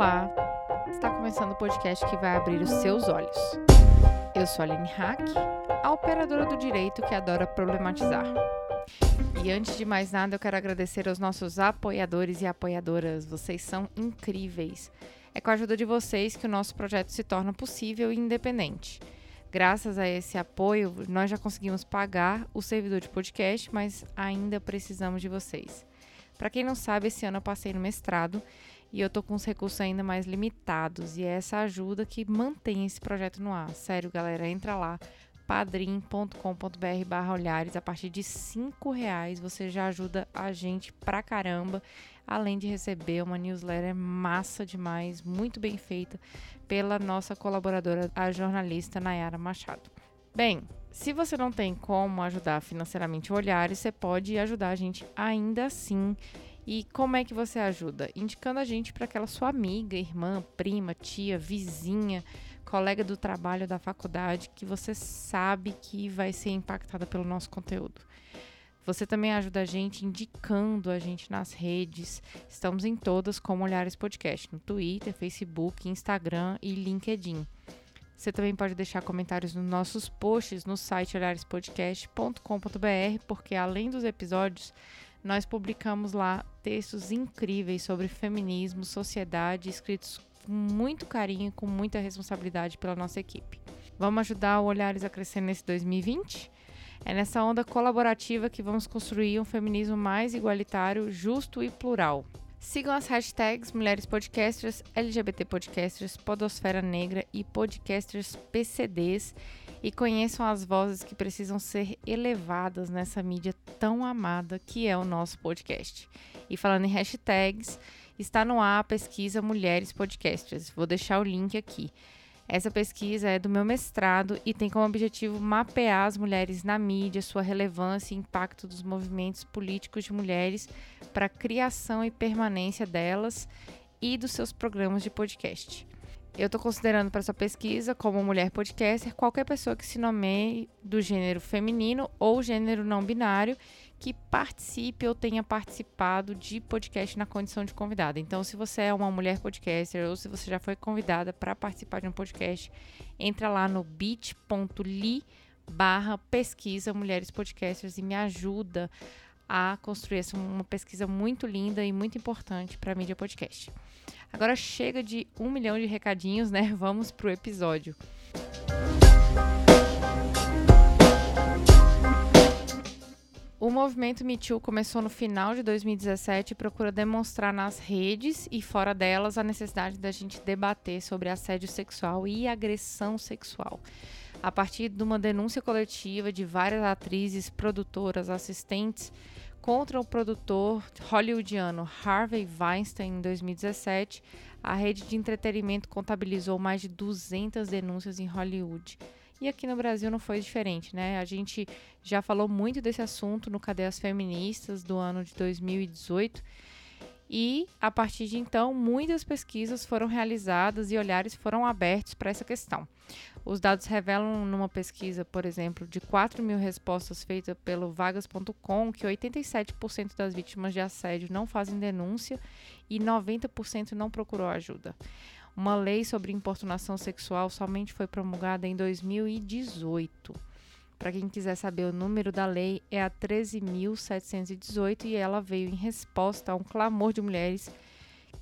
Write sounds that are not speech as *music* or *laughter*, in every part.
Olá! Está começando o podcast que vai abrir os seus olhos. Eu sou a Aline Hack, a operadora do direito que adora problematizar. E antes de mais nada, eu quero agradecer aos nossos apoiadores e apoiadoras. Vocês são incríveis. É com a ajuda de vocês que o nosso projeto se torna possível e independente. Graças a esse apoio, nós já conseguimos pagar o servidor de podcast, mas ainda precisamos de vocês. Para quem não sabe, esse ano eu passei no mestrado e eu tô com os recursos ainda mais limitados e é essa ajuda que mantém esse projeto no ar. Sério, galera, entra lá padrim.com.br barra olhares. A partir de cinco reais você já ajuda a gente pra caramba, além de receber uma newsletter massa demais, muito bem feita pela nossa colaboradora, a jornalista Nayara Machado. Bem, se você não tem como ajudar financeiramente o Olhares, você pode ajudar a gente ainda assim. E como é que você ajuda? Indicando a gente para aquela sua amiga, irmã, prima, tia, vizinha, colega do trabalho da faculdade que você sabe que vai ser impactada pelo nosso conteúdo. Você também ajuda a gente indicando a gente nas redes. Estamos em todas como Olhares Podcast, no Twitter, Facebook, Instagram e LinkedIn. Você também pode deixar comentários nos nossos posts no site olharespodcast.com.br, porque além dos episódios, nós publicamos lá textos incríveis sobre feminismo, sociedade, escritos com muito carinho e com muita responsabilidade pela nossa equipe. Vamos ajudar o Olhares a crescer nesse 2020? É nessa onda colaborativa que vamos construir um feminismo mais igualitário, justo e plural. Sigam as hashtags Mulheres Podcasters, LGBT Podcasters, Podosfera Negra e Podcasters PCDs e conheçam as vozes que precisam ser elevadas nessa mídia tão amada que é o nosso podcast. E falando em hashtags, está no ar a pesquisa Mulheres Podcasters. Vou deixar o link aqui. Essa pesquisa é do meu mestrado e tem como objetivo mapear as mulheres na mídia, sua relevância e impacto dos movimentos políticos de mulheres para a criação e permanência delas e dos seus programas de podcast. Eu estou considerando para essa pesquisa, como mulher podcaster, qualquer pessoa que se nomeie do gênero feminino ou gênero não binário que participe ou tenha participado de podcast na condição de convidada. Então, se você é uma mulher podcaster ou se você já foi convidada para participar de um podcast, entra lá no bit.ly barra pesquisa mulheres podcasters e me ajuda a construir essa uma pesquisa muito linda e muito importante para a mídia podcast. Agora chega de um milhão de recadinhos, né? *laughs* Vamos pro episódio. O movimento Me Too começou no final de 2017 e procura demonstrar nas redes e fora delas a necessidade da gente debater sobre assédio sexual e agressão sexual. A partir de uma denúncia coletiva de várias atrizes, produtoras, assistentes contra o produtor hollywoodiano Harvey Weinstein em 2017, a rede de entretenimento contabilizou mais de 200 denúncias em Hollywood. E aqui no Brasil não foi diferente, né? A gente já falou muito desse assunto no Cadeias Feministas do ano de 2018. E a partir de então, muitas pesquisas foram realizadas e olhares foram abertos para essa questão. Os dados revelam, numa pesquisa, por exemplo, de 4 mil respostas feita pelo vagas.com, que 87% das vítimas de assédio não fazem denúncia e 90% não procurou ajuda. Uma lei sobre importunação sexual somente foi promulgada em 2018. Para quem quiser saber o número da lei, é a 13.718 e ela veio em resposta a um clamor de mulheres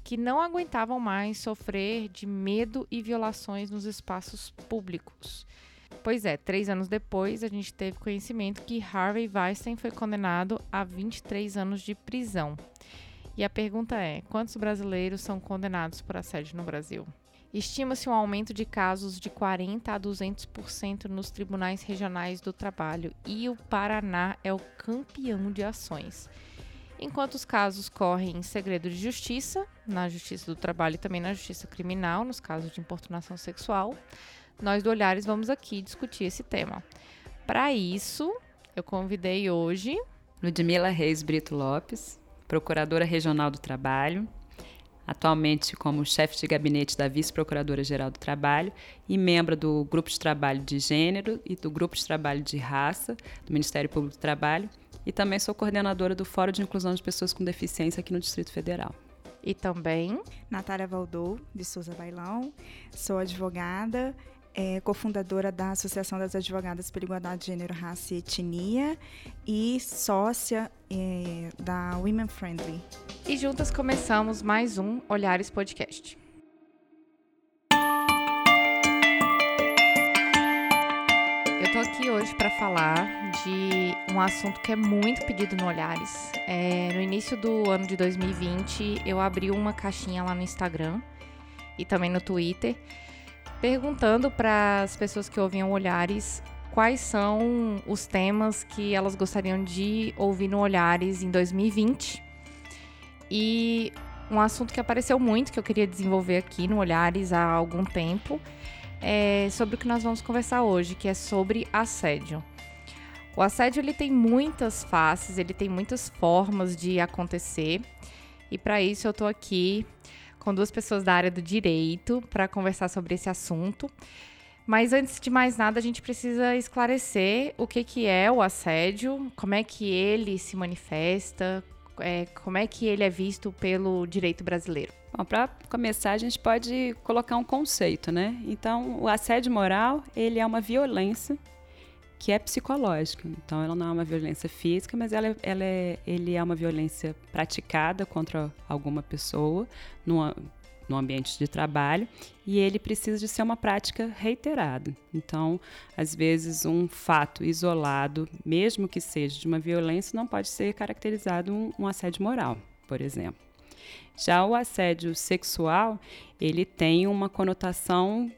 que não aguentavam mais sofrer de medo e violações nos espaços públicos. Pois é, três anos depois, a gente teve conhecimento que Harvey Weinstein foi condenado a 23 anos de prisão. E a pergunta é: quantos brasileiros são condenados por assédio no Brasil? Estima-se um aumento de casos de 40 a 200% nos tribunais regionais do trabalho e o Paraná é o campeão de ações. Enquanto os casos correm em segredo de justiça, na Justiça do Trabalho e também na Justiça Criminal, nos casos de importunação sexual, nós do Olhares vamos aqui discutir esse tema. Para isso, eu convidei hoje Ludmila Reis Brito Lopes, Procuradora Regional do Trabalho, atualmente como chefe de gabinete da Vice-Procuradora-Geral do Trabalho e membro do Grupo de Trabalho de Gênero e do Grupo de Trabalho de Raça do Ministério Público do Trabalho e também sou coordenadora do Fórum de Inclusão de Pessoas com Deficiência aqui no Distrito Federal. E também Natália Valdou, de Souza Bailão. Sou advogada, é, cofundadora da Associação das Advogadas pela Igualdade de Gênero, Raça e Etnia e sócia é, da Women Friendly. E juntas começamos mais um Olhares Podcast. Eu tô aqui hoje para falar de um assunto que é muito pedido no Olhares. É, no início do ano de 2020, eu abri uma caixinha lá no Instagram e também no Twitter perguntando para as pessoas que ouviam Olhares quais são os temas que elas gostariam de ouvir no Olhares em 2020. E um assunto que apareceu muito, que eu queria desenvolver aqui no Olhares há algum tempo, é sobre o que nós vamos conversar hoje, que é sobre assédio. O assédio ele tem muitas faces, ele tem muitas formas de acontecer. E para isso eu estou aqui com duas pessoas da área do direito para conversar sobre esse assunto. Mas antes de mais nada, a gente precisa esclarecer o que, que é o assédio, como é que ele se manifesta, é, como é que ele é visto pelo direito brasileiro. Bom, para começar, a gente pode colocar um conceito, né? Então, o assédio moral, ele é uma violência que é psicológica. Então, ela não é uma violência física, mas ela, ela é, ele é uma violência praticada contra alguma pessoa no, no ambiente de trabalho e ele precisa de ser uma prática reiterada. Então, às vezes, um fato isolado, mesmo que seja de uma violência, não pode ser caracterizado um, um assédio moral, por exemplo. Já o assédio sexual, ele tem uma conotação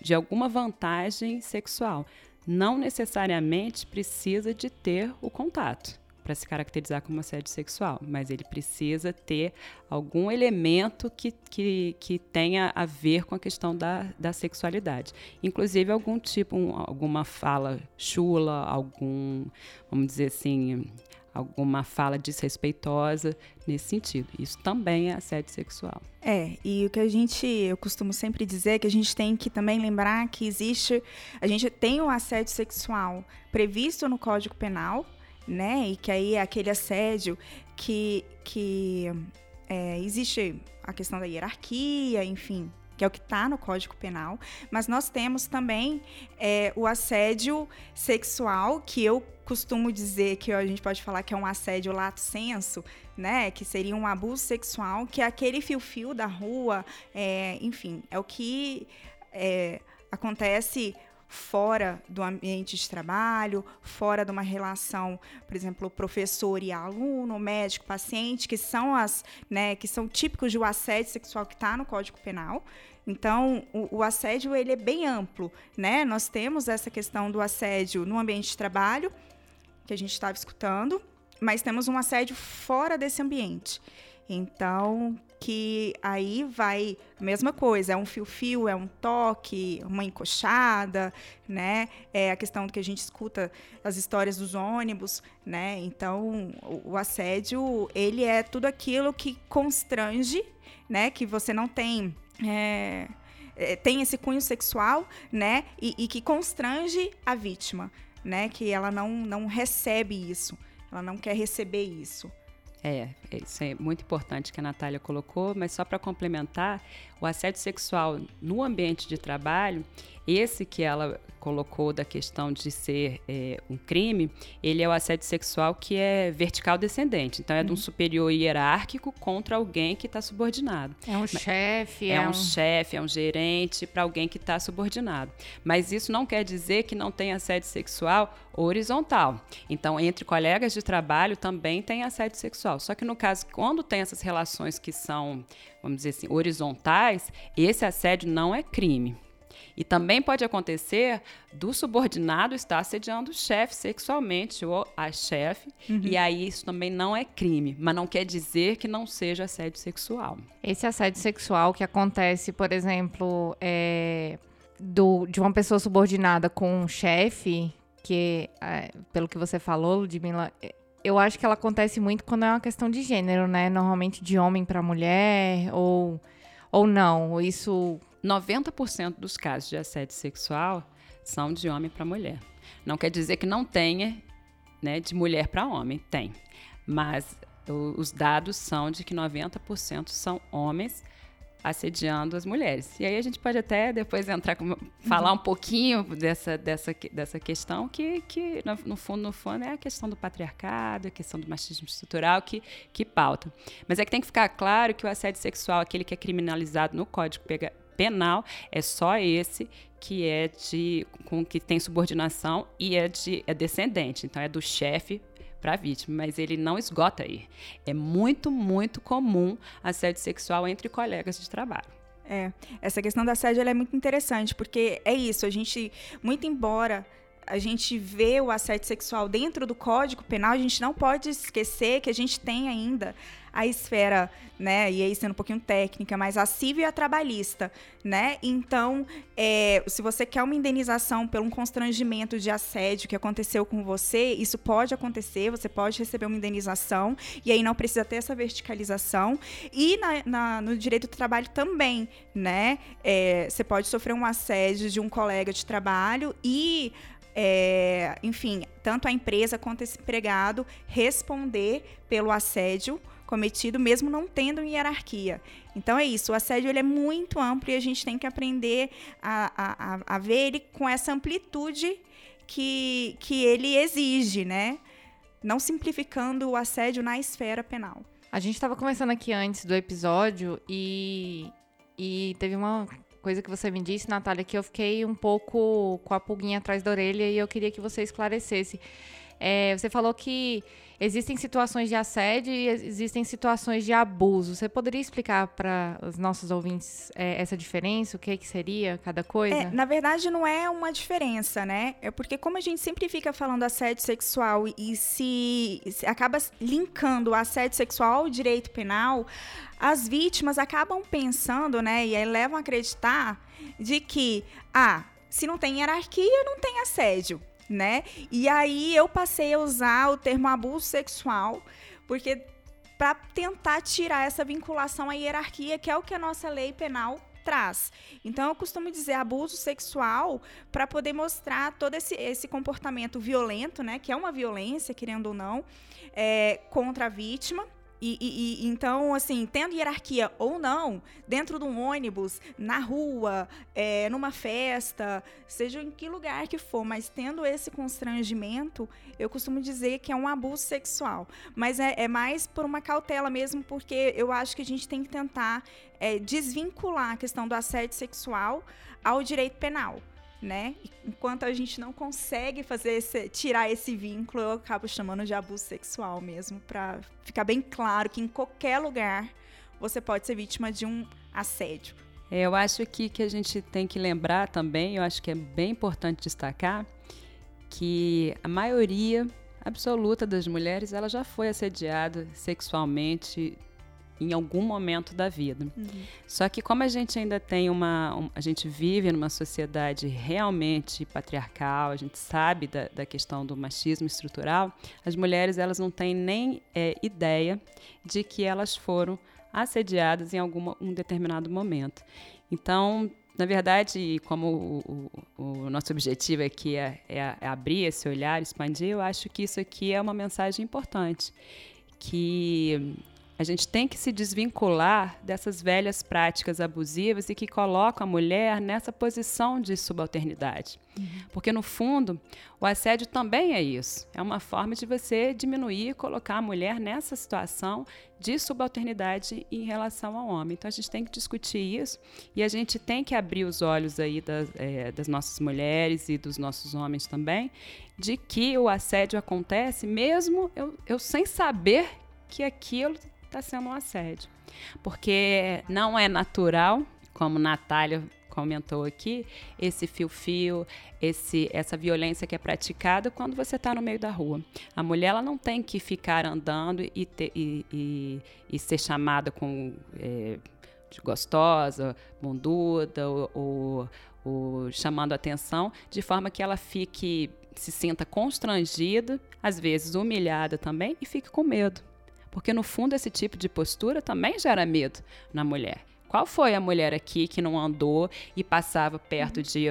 de alguma vantagem sexual não necessariamente precisa de ter o contato para se caracterizar como assédio sexual, mas ele precisa ter algum elemento que, que, que tenha a ver com a questão da, da sexualidade. Inclusive algum tipo, um, alguma fala chula, algum, vamos dizer assim, alguma fala desrespeitosa nesse sentido. Isso também é assédio sexual. É, e o que a gente, eu costumo sempre dizer é que a gente tem que também lembrar que existe, a gente tem o assédio sexual previsto no Código Penal, né? E que aí é aquele assédio que, que é, existe a questão da hierarquia, enfim, que é o que está no Código Penal, mas nós temos também é, o assédio sexual, que eu costumo dizer que a gente pode falar que é um assédio lato senso, né? Que seria um abuso sexual, que é aquele fio-fio da rua, é, enfim, é o que é, acontece fora do ambiente de trabalho, fora de uma relação, por exemplo, professor e aluno, médico, paciente, que são as, né, que são típicos do assédio sexual que está no Código Penal. Então, o, o, assédio ele é bem amplo, né? Nós temos essa questão do assédio no ambiente de trabalho, que a gente estava escutando, mas temos um assédio fora desse ambiente. Então, que aí vai mesma coisa, é um fio-fio, é um toque, uma encoxada, né? É a questão que a gente escuta as histórias dos ônibus, né? Então, o, o assédio, ele é tudo aquilo que constrange, né? Que você não tem é, é, tem esse cunho sexual, né? E, e, que constrange a vítima, né? Que ela não, não recebe isso, ela não quer receber isso. É, isso é muito importante que a Natália colocou, mas só para complementar, o assédio sexual no ambiente de trabalho, esse que ela colocou da questão de ser é, um crime, ele é o assédio sexual que é vertical descendente. Então, é de um uhum. superior hierárquico contra alguém que está subordinado. É um chefe. É, é um, um chefe, é um gerente para alguém que está subordinado. Mas isso não quer dizer que não tem assédio sexual horizontal. Então, entre colegas de trabalho também tem assédio sexual. Só que no caso, quando tem essas relações que são, vamos dizer assim, horizontais, esse assédio não é crime. E também pode acontecer do subordinado estar assediando o chefe sexualmente ou a chefe, uhum. e aí isso também não é crime, mas não quer dizer que não seja assédio sexual. Esse assédio sexual que acontece, por exemplo, é, do, de uma pessoa subordinada com um chefe, que, é, pelo que você falou, Ludmilla, é, eu acho que ela acontece muito quando é uma questão de gênero, né? Normalmente de homem para mulher, ou, ou não. Isso 90% dos casos de assédio sexual são de homem para mulher. Não quer dizer que não tenha né, de mulher para homem, tem. Mas os dados são de que 90% são homens assediando as mulheres. E aí a gente pode até depois entrar com, falar um pouquinho dessa, dessa, dessa questão que, que no fundo no fundo é a questão do patriarcado, a questão do machismo estrutural que, que pauta. Mas é que tem que ficar claro que o assédio sexual, aquele que é criminalizado no Código Penal, é só esse que é de com que tem subordinação e é de é descendente, então é do chefe para a vítima, mas ele não esgota aí. É muito, muito comum assédio sexual entre colegas de trabalho. É, essa questão da assédio é muito interessante, porque é isso, a gente, muito embora a gente vê o assédio sexual dentro do Código Penal, a gente não pode esquecer que a gente tem ainda a esfera, né, e aí sendo um pouquinho técnica, mas a civil e a trabalhista, né? Então, é, se você quer uma indenização por um constrangimento de assédio que aconteceu com você, isso pode acontecer, você pode receber uma indenização, e aí não precisa ter essa verticalização. E na, na, no direito do trabalho também, né? É, você pode sofrer um assédio de um colega de trabalho e é, enfim, tanto a empresa quanto esse empregado responder pelo assédio cometido, mesmo não tendo hierarquia. Então é isso, o assédio ele é muito amplo e a gente tem que aprender a, a, a ver ele com essa amplitude que, que ele exige, né? Não simplificando o assédio na esfera penal. A gente estava conversando aqui antes do episódio e, e teve uma coisa que você me disse, Natália, que eu fiquei um pouco com a pulguinha atrás da orelha e eu queria que você esclarecesse. É, você falou que existem situações de assédio e existem situações de abuso. Você poderia explicar para os nossos ouvintes é, essa diferença? O que, que seria cada coisa? É, na verdade, não é uma diferença, né? É porque como a gente sempre fica falando assédio sexual e se, se acaba linkando o assédio sexual ao direito penal, as vítimas acabam pensando, né, e aí levam a acreditar de que, ah, se não tem hierarquia, não tem assédio, né? E aí eu passei a usar o termo abuso sexual, porque para tentar tirar essa vinculação à hierarquia, que é o que a nossa lei penal traz. Então, eu costumo dizer abuso sexual para poder mostrar todo esse, esse comportamento violento, né, que é uma violência, querendo ou não, é, contra a vítima. E, e, e, então, assim, tendo hierarquia ou não, dentro de um ônibus, na rua, é, numa festa, seja em que lugar que for, mas tendo esse constrangimento, eu costumo dizer que é um abuso sexual. Mas é, é mais por uma cautela mesmo, porque eu acho que a gente tem que tentar é, desvincular a questão do assédio sexual ao direito penal né? Enquanto a gente não consegue fazer esse, tirar esse vínculo, eu acabo chamando de abuso sexual mesmo, para ficar bem claro que em qualquer lugar você pode ser vítima de um assédio. É, eu acho que que a gente tem que lembrar também, eu acho que é bem importante destacar que a maioria absoluta das mulheres ela já foi assediada sexualmente em algum momento da vida. Uhum. Só que como a gente ainda tem uma, um, a gente vive numa sociedade realmente patriarcal, a gente sabe da, da questão do machismo estrutural, as mulheres elas não têm nem é, ideia de que elas foram assediadas em algum um determinado momento. Então, na verdade, como o, o, o nosso objetivo aqui é, é, é abrir esse olhar, expandir, eu acho que isso aqui é uma mensagem importante, que a gente tem que se desvincular dessas velhas práticas abusivas e que colocam a mulher nessa posição de subalternidade. Uhum. Porque, no fundo, o assédio também é isso. É uma forma de você diminuir e colocar a mulher nessa situação de subalternidade em relação ao homem. Então, a gente tem que discutir isso e a gente tem que abrir os olhos aí das, é, das nossas mulheres e dos nossos homens também, de que o assédio acontece mesmo eu, eu sem saber que aquilo está sendo um assédio. Porque não é natural, como Natália comentou aqui, esse fio-fio, esse, essa violência que é praticada quando você está no meio da rua. A mulher ela não tem que ficar andando e, ter, e, e, e ser chamada com é, de gostosa, bunduda ou, ou, ou chamando atenção, de forma que ela fique se sinta constrangida, às vezes humilhada também e fique com medo. Porque, no fundo, esse tipo de postura também gera medo na mulher. Qual foi a mulher aqui que não andou e passava perto de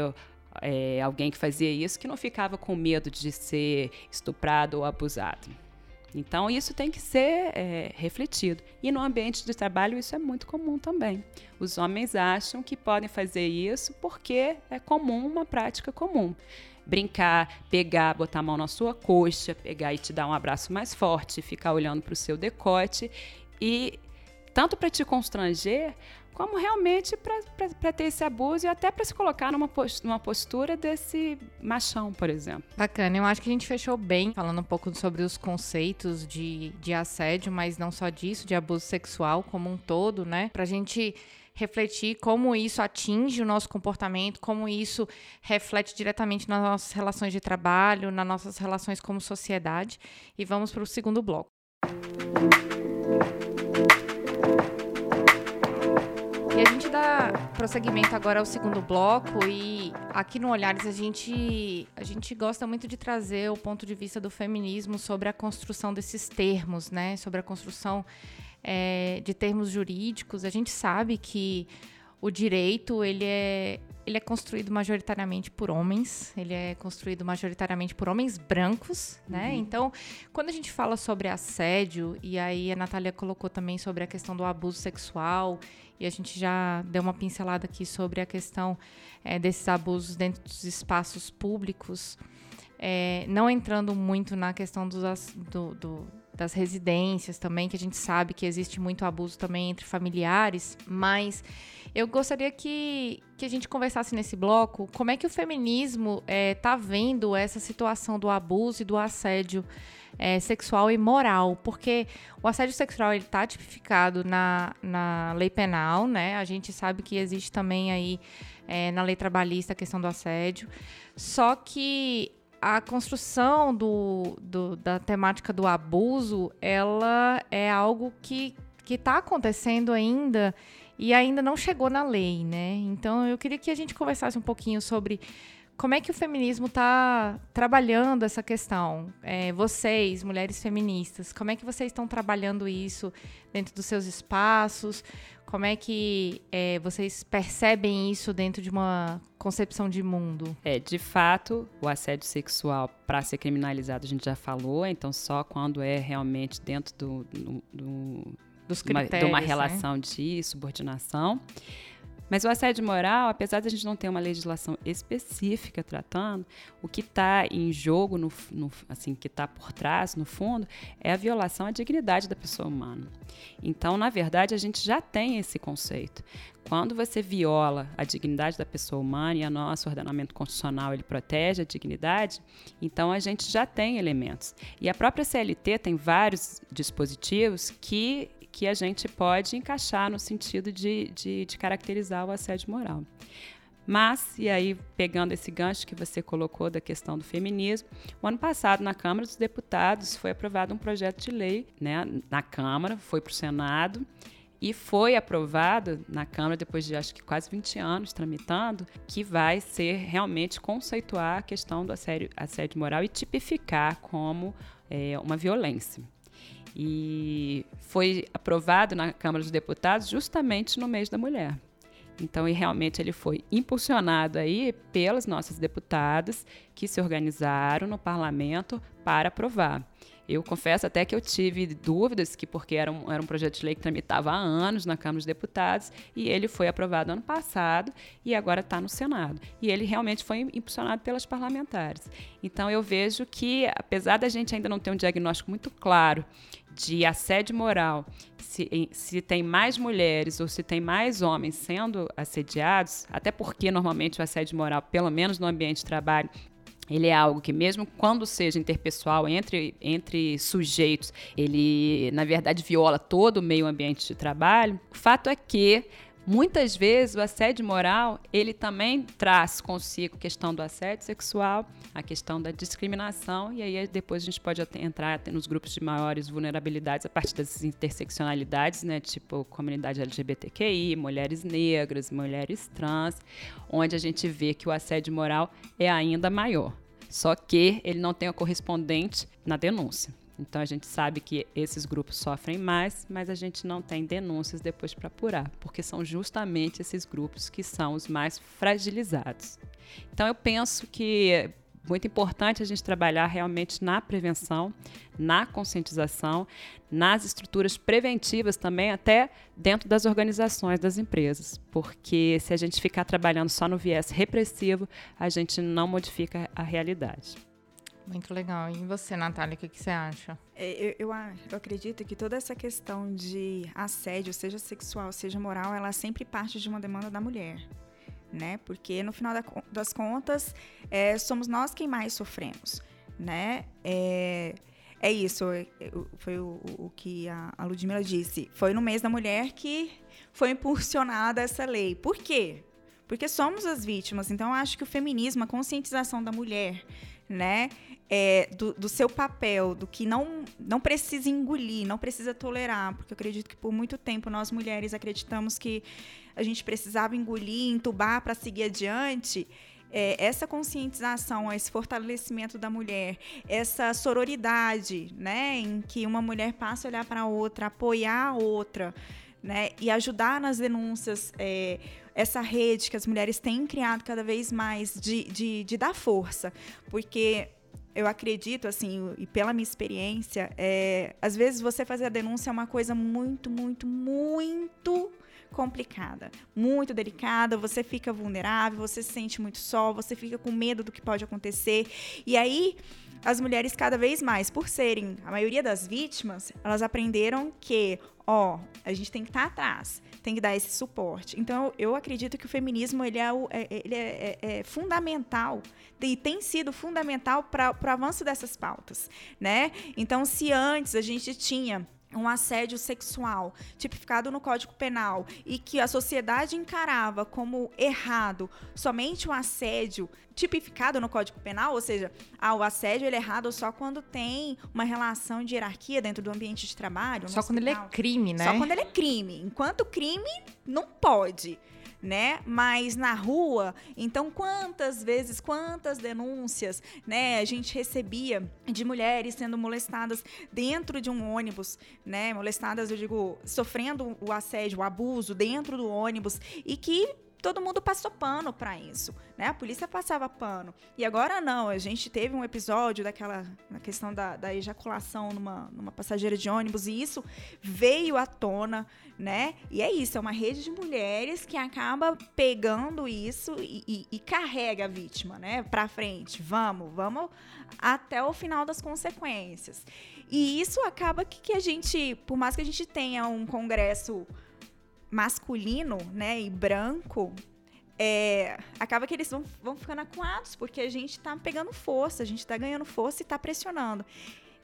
é, alguém que fazia isso, que não ficava com medo de ser estuprado ou abusado? Então, isso tem que ser é, refletido. E no ambiente de trabalho, isso é muito comum também. Os homens acham que podem fazer isso porque é comum, uma prática comum. Brincar, pegar, botar a mão na sua coxa, pegar e te dar um abraço mais forte, ficar olhando para o seu decote. E tanto para te constranger, como realmente para ter esse abuso e até para se colocar numa postura, numa postura desse machão, por exemplo. Bacana, eu acho que a gente fechou bem falando um pouco sobre os conceitos de, de assédio, mas não só disso, de abuso sexual como um todo, né? Pra gente refletir como isso atinge o nosso comportamento, como isso reflete diretamente nas nossas relações de trabalho, nas nossas relações como sociedade. E vamos para o segundo bloco. dá prosseguimento agora ao segundo bloco e aqui no Olhares a gente a gente gosta muito de trazer o ponto de vista do feminismo sobre a construção desses termos, né? Sobre a construção é, de termos jurídicos. A gente sabe que o direito ele é ele é construído majoritariamente por homens, ele é construído majoritariamente por homens brancos, né? Uhum. Então, quando a gente fala sobre assédio, e aí a Natália colocou também sobre a questão do abuso sexual, e a gente já deu uma pincelada aqui sobre a questão é, desses abusos dentro dos espaços públicos, é, não entrando muito na questão dos, do, do das residências também, que a gente sabe que existe muito abuso também entre familiares, mas eu gostaria que, que a gente conversasse nesse bloco como é que o feminismo está é, tá vendo essa situação do abuso e do assédio é, sexual e moral, porque o assédio sexual ele está tipificado na, na lei penal, né? A gente sabe que existe também aí é, na lei trabalhista a questão do assédio, só que a construção do, do, da temática do abuso, ela é algo que está acontecendo ainda e ainda não chegou na lei, né? Então eu queria que a gente conversasse um pouquinho sobre como é que o feminismo está trabalhando essa questão? É, vocês, mulheres feministas, como é que vocês estão trabalhando isso dentro dos seus espaços? Como é que é, vocês percebem isso dentro de uma concepção de mundo? É, de fato, o assédio sexual, para ser criminalizado, a gente já falou, então só quando é realmente dentro do, do, do dos critérios, de uma né? relação né? de subordinação. Mas o assédio moral, apesar de a gente não ter uma legislação específica tratando, o que está em jogo, no, no, assim, que está por trás, no fundo, é a violação à dignidade da pessoa humana. Então, na verdade, a gente já tem esse conceito. Quando você viola a dignidade da pessoa humana e o nosso ordenamento constitucional ele protege a dignidade, então a gente já tem elementos. E a própria CLT tem vários dispositivos que que a gente pode encaixar no sentido de, de, de caracterizar o assédio moral. Mas, e aí, pegando esse gancho que você colocou da questão do feminismo, o ano passado, na Câmara dos Deputados, foi aprovado um projeto de lei né, na Câmara, foi para o Senado e foi aprovado na Câmara, depois de acho que quase 20 anos tramitando, que vai ser realmente conceituar a questão do assédio, assédio moral e tipificar como é, uma violência e foi aprovado na Câmara dos Deputados justamente no mês da mulher. Então, e realmente ele foi impulsionado aí pelas nossas deputadas que se organizaram no parlamento para aprovar. Eu confesso até que eu tive dúvidas, que porque era um, era um projeto de lei que tramitava há anos na Câmara dos Deputados, e ele foi aprovado ano passado e agora está no Senado. E ele realmente foi impulsionado pelas parlamentares. Então eu vejo que, apesar da gente ainda não ter um diagnóstico muito claro de assédio moral, se, se, tem mais mulheres ou se tem mais homens sendo assediados, até porque normalmente o assédio moral, pelo menos no ambiente de trabalho, ele é algo que mesmo quando seja interpessoal entre, entre sujeitos, ele na verdade viola todo o meio ambiente de trabalho. O fato é que Muitas vezes o assédio moral, ele também traz consigo a questão do assédio sexual, a questão da discriminação, e aí depois a gente pode entrar nos grupos de maiores vulnerabilidades a partir das interseccionalidades, né, tipo comunidade LGBTQI, mulheres negras, mulheres trans, onde a gente vê que o assédio moral é ainda maior. Só que ele não tem a correspondente na denúncia. Então a gente sabe que esses grupos sofrem mais, mas a gente não tem denúncias depois para apurar, porque são justamente esses grupos que são os mais fragilizados. Então eu penso que muito importante a gente trabalhar realmente na prevenção, na conscientização, nas estruturas preventivas também, até dentro das organizações das empresas. Porque se a gente ficar trabalhando só no viés repressivo, a gente não modifica a realidade. Muito legal. E você, Natália, o que, que você acha? É, eu, eu, eu, acredito que toda essa questão de assédio, seja sexual, seja moral, ela sempre parte de uma demanda da mulher. Né? Porque no final das contas, é, somos nós quem mais sofremos. Né? É, é isso, é, foi o, o que a, a Ludmilla disse. Foi no mês da mulher que foi impulsionada essa lei. Por quê? Porque somos as vítimas. Então, acho que o feminismo, a conscientização da mulher, né? É, do, do, seu papel, do que não, não precisa engolir, não precisa tolerar, porque eu acredito que por muito tempo nós mulheres acreditamos que a gente precisava engolir, entubar para seguir adiante. É, essa conscientização, esse fortalecimento da mulher, essa sororidade, né, em que uma mulher passa a olhar para a outra, apoiar a outra, né, e ajudar nas denúncias. É, essa rede que as mulheres têm criado cada vez mais de, de, de dar força, porque eu acredito, assim, e pela minha experiência, é, às vezes você fazer a denúncia é uma coisa muito, muito, muito complicada, muito delicada, você fica vulnerável, você se sente muito só, você fica com medo do que pode acontecer. E aí, as mulheres cada vez mais, por serem a maioria das vítimas, elas aprenderam que, ó, a gente tem que estar tá atrás tem que dar esse suporte. Então, eu acredito que o feminismo ele é, é, ele é, é, é fundamental e tem sido fundamental para o avanço dessas pautas, né? Então, se antes a gente tinha um assédio sexual tipificado no Código Penal e que a sociedade encarava como errado somente o assédio tipificado no Código Penal, ou seja, ah, o assédio ele é errado só quando tem uma relação de hierarquia dentro do ambiente de trabalho. Só quando ele é crime, né? Só quando ele é crime. Enquanto crime, não pode né? Mas na rua, então quantas vezes, quantas denúncias, né, a gente recebia de mulheres sendo molestadas dentro de um ônibus, né? Molestadas, eu digo, sofrendo o assédio, o abuso dentro do ônibus e que todo mundo passou pano para isso, né? A polícia passava pano. E agora não, a gente teve um episódio daquela na questão da, da ejaculação numa, numa passageira de ônibus e isso veio à tona, né? E é isso, é uma rede de mulheres que acaba pegando isso e, e, e carrega a vítima, né? Para frente, vamos, vamos até o final das consequências. E isso acaba que, que a gente, por mais que a gente tenha um congresso masculino, né, e branco, é, acaba que eles vão, vão ficando acuados, porque a gente está pegando força, a gente está ganhando força e está pressionando.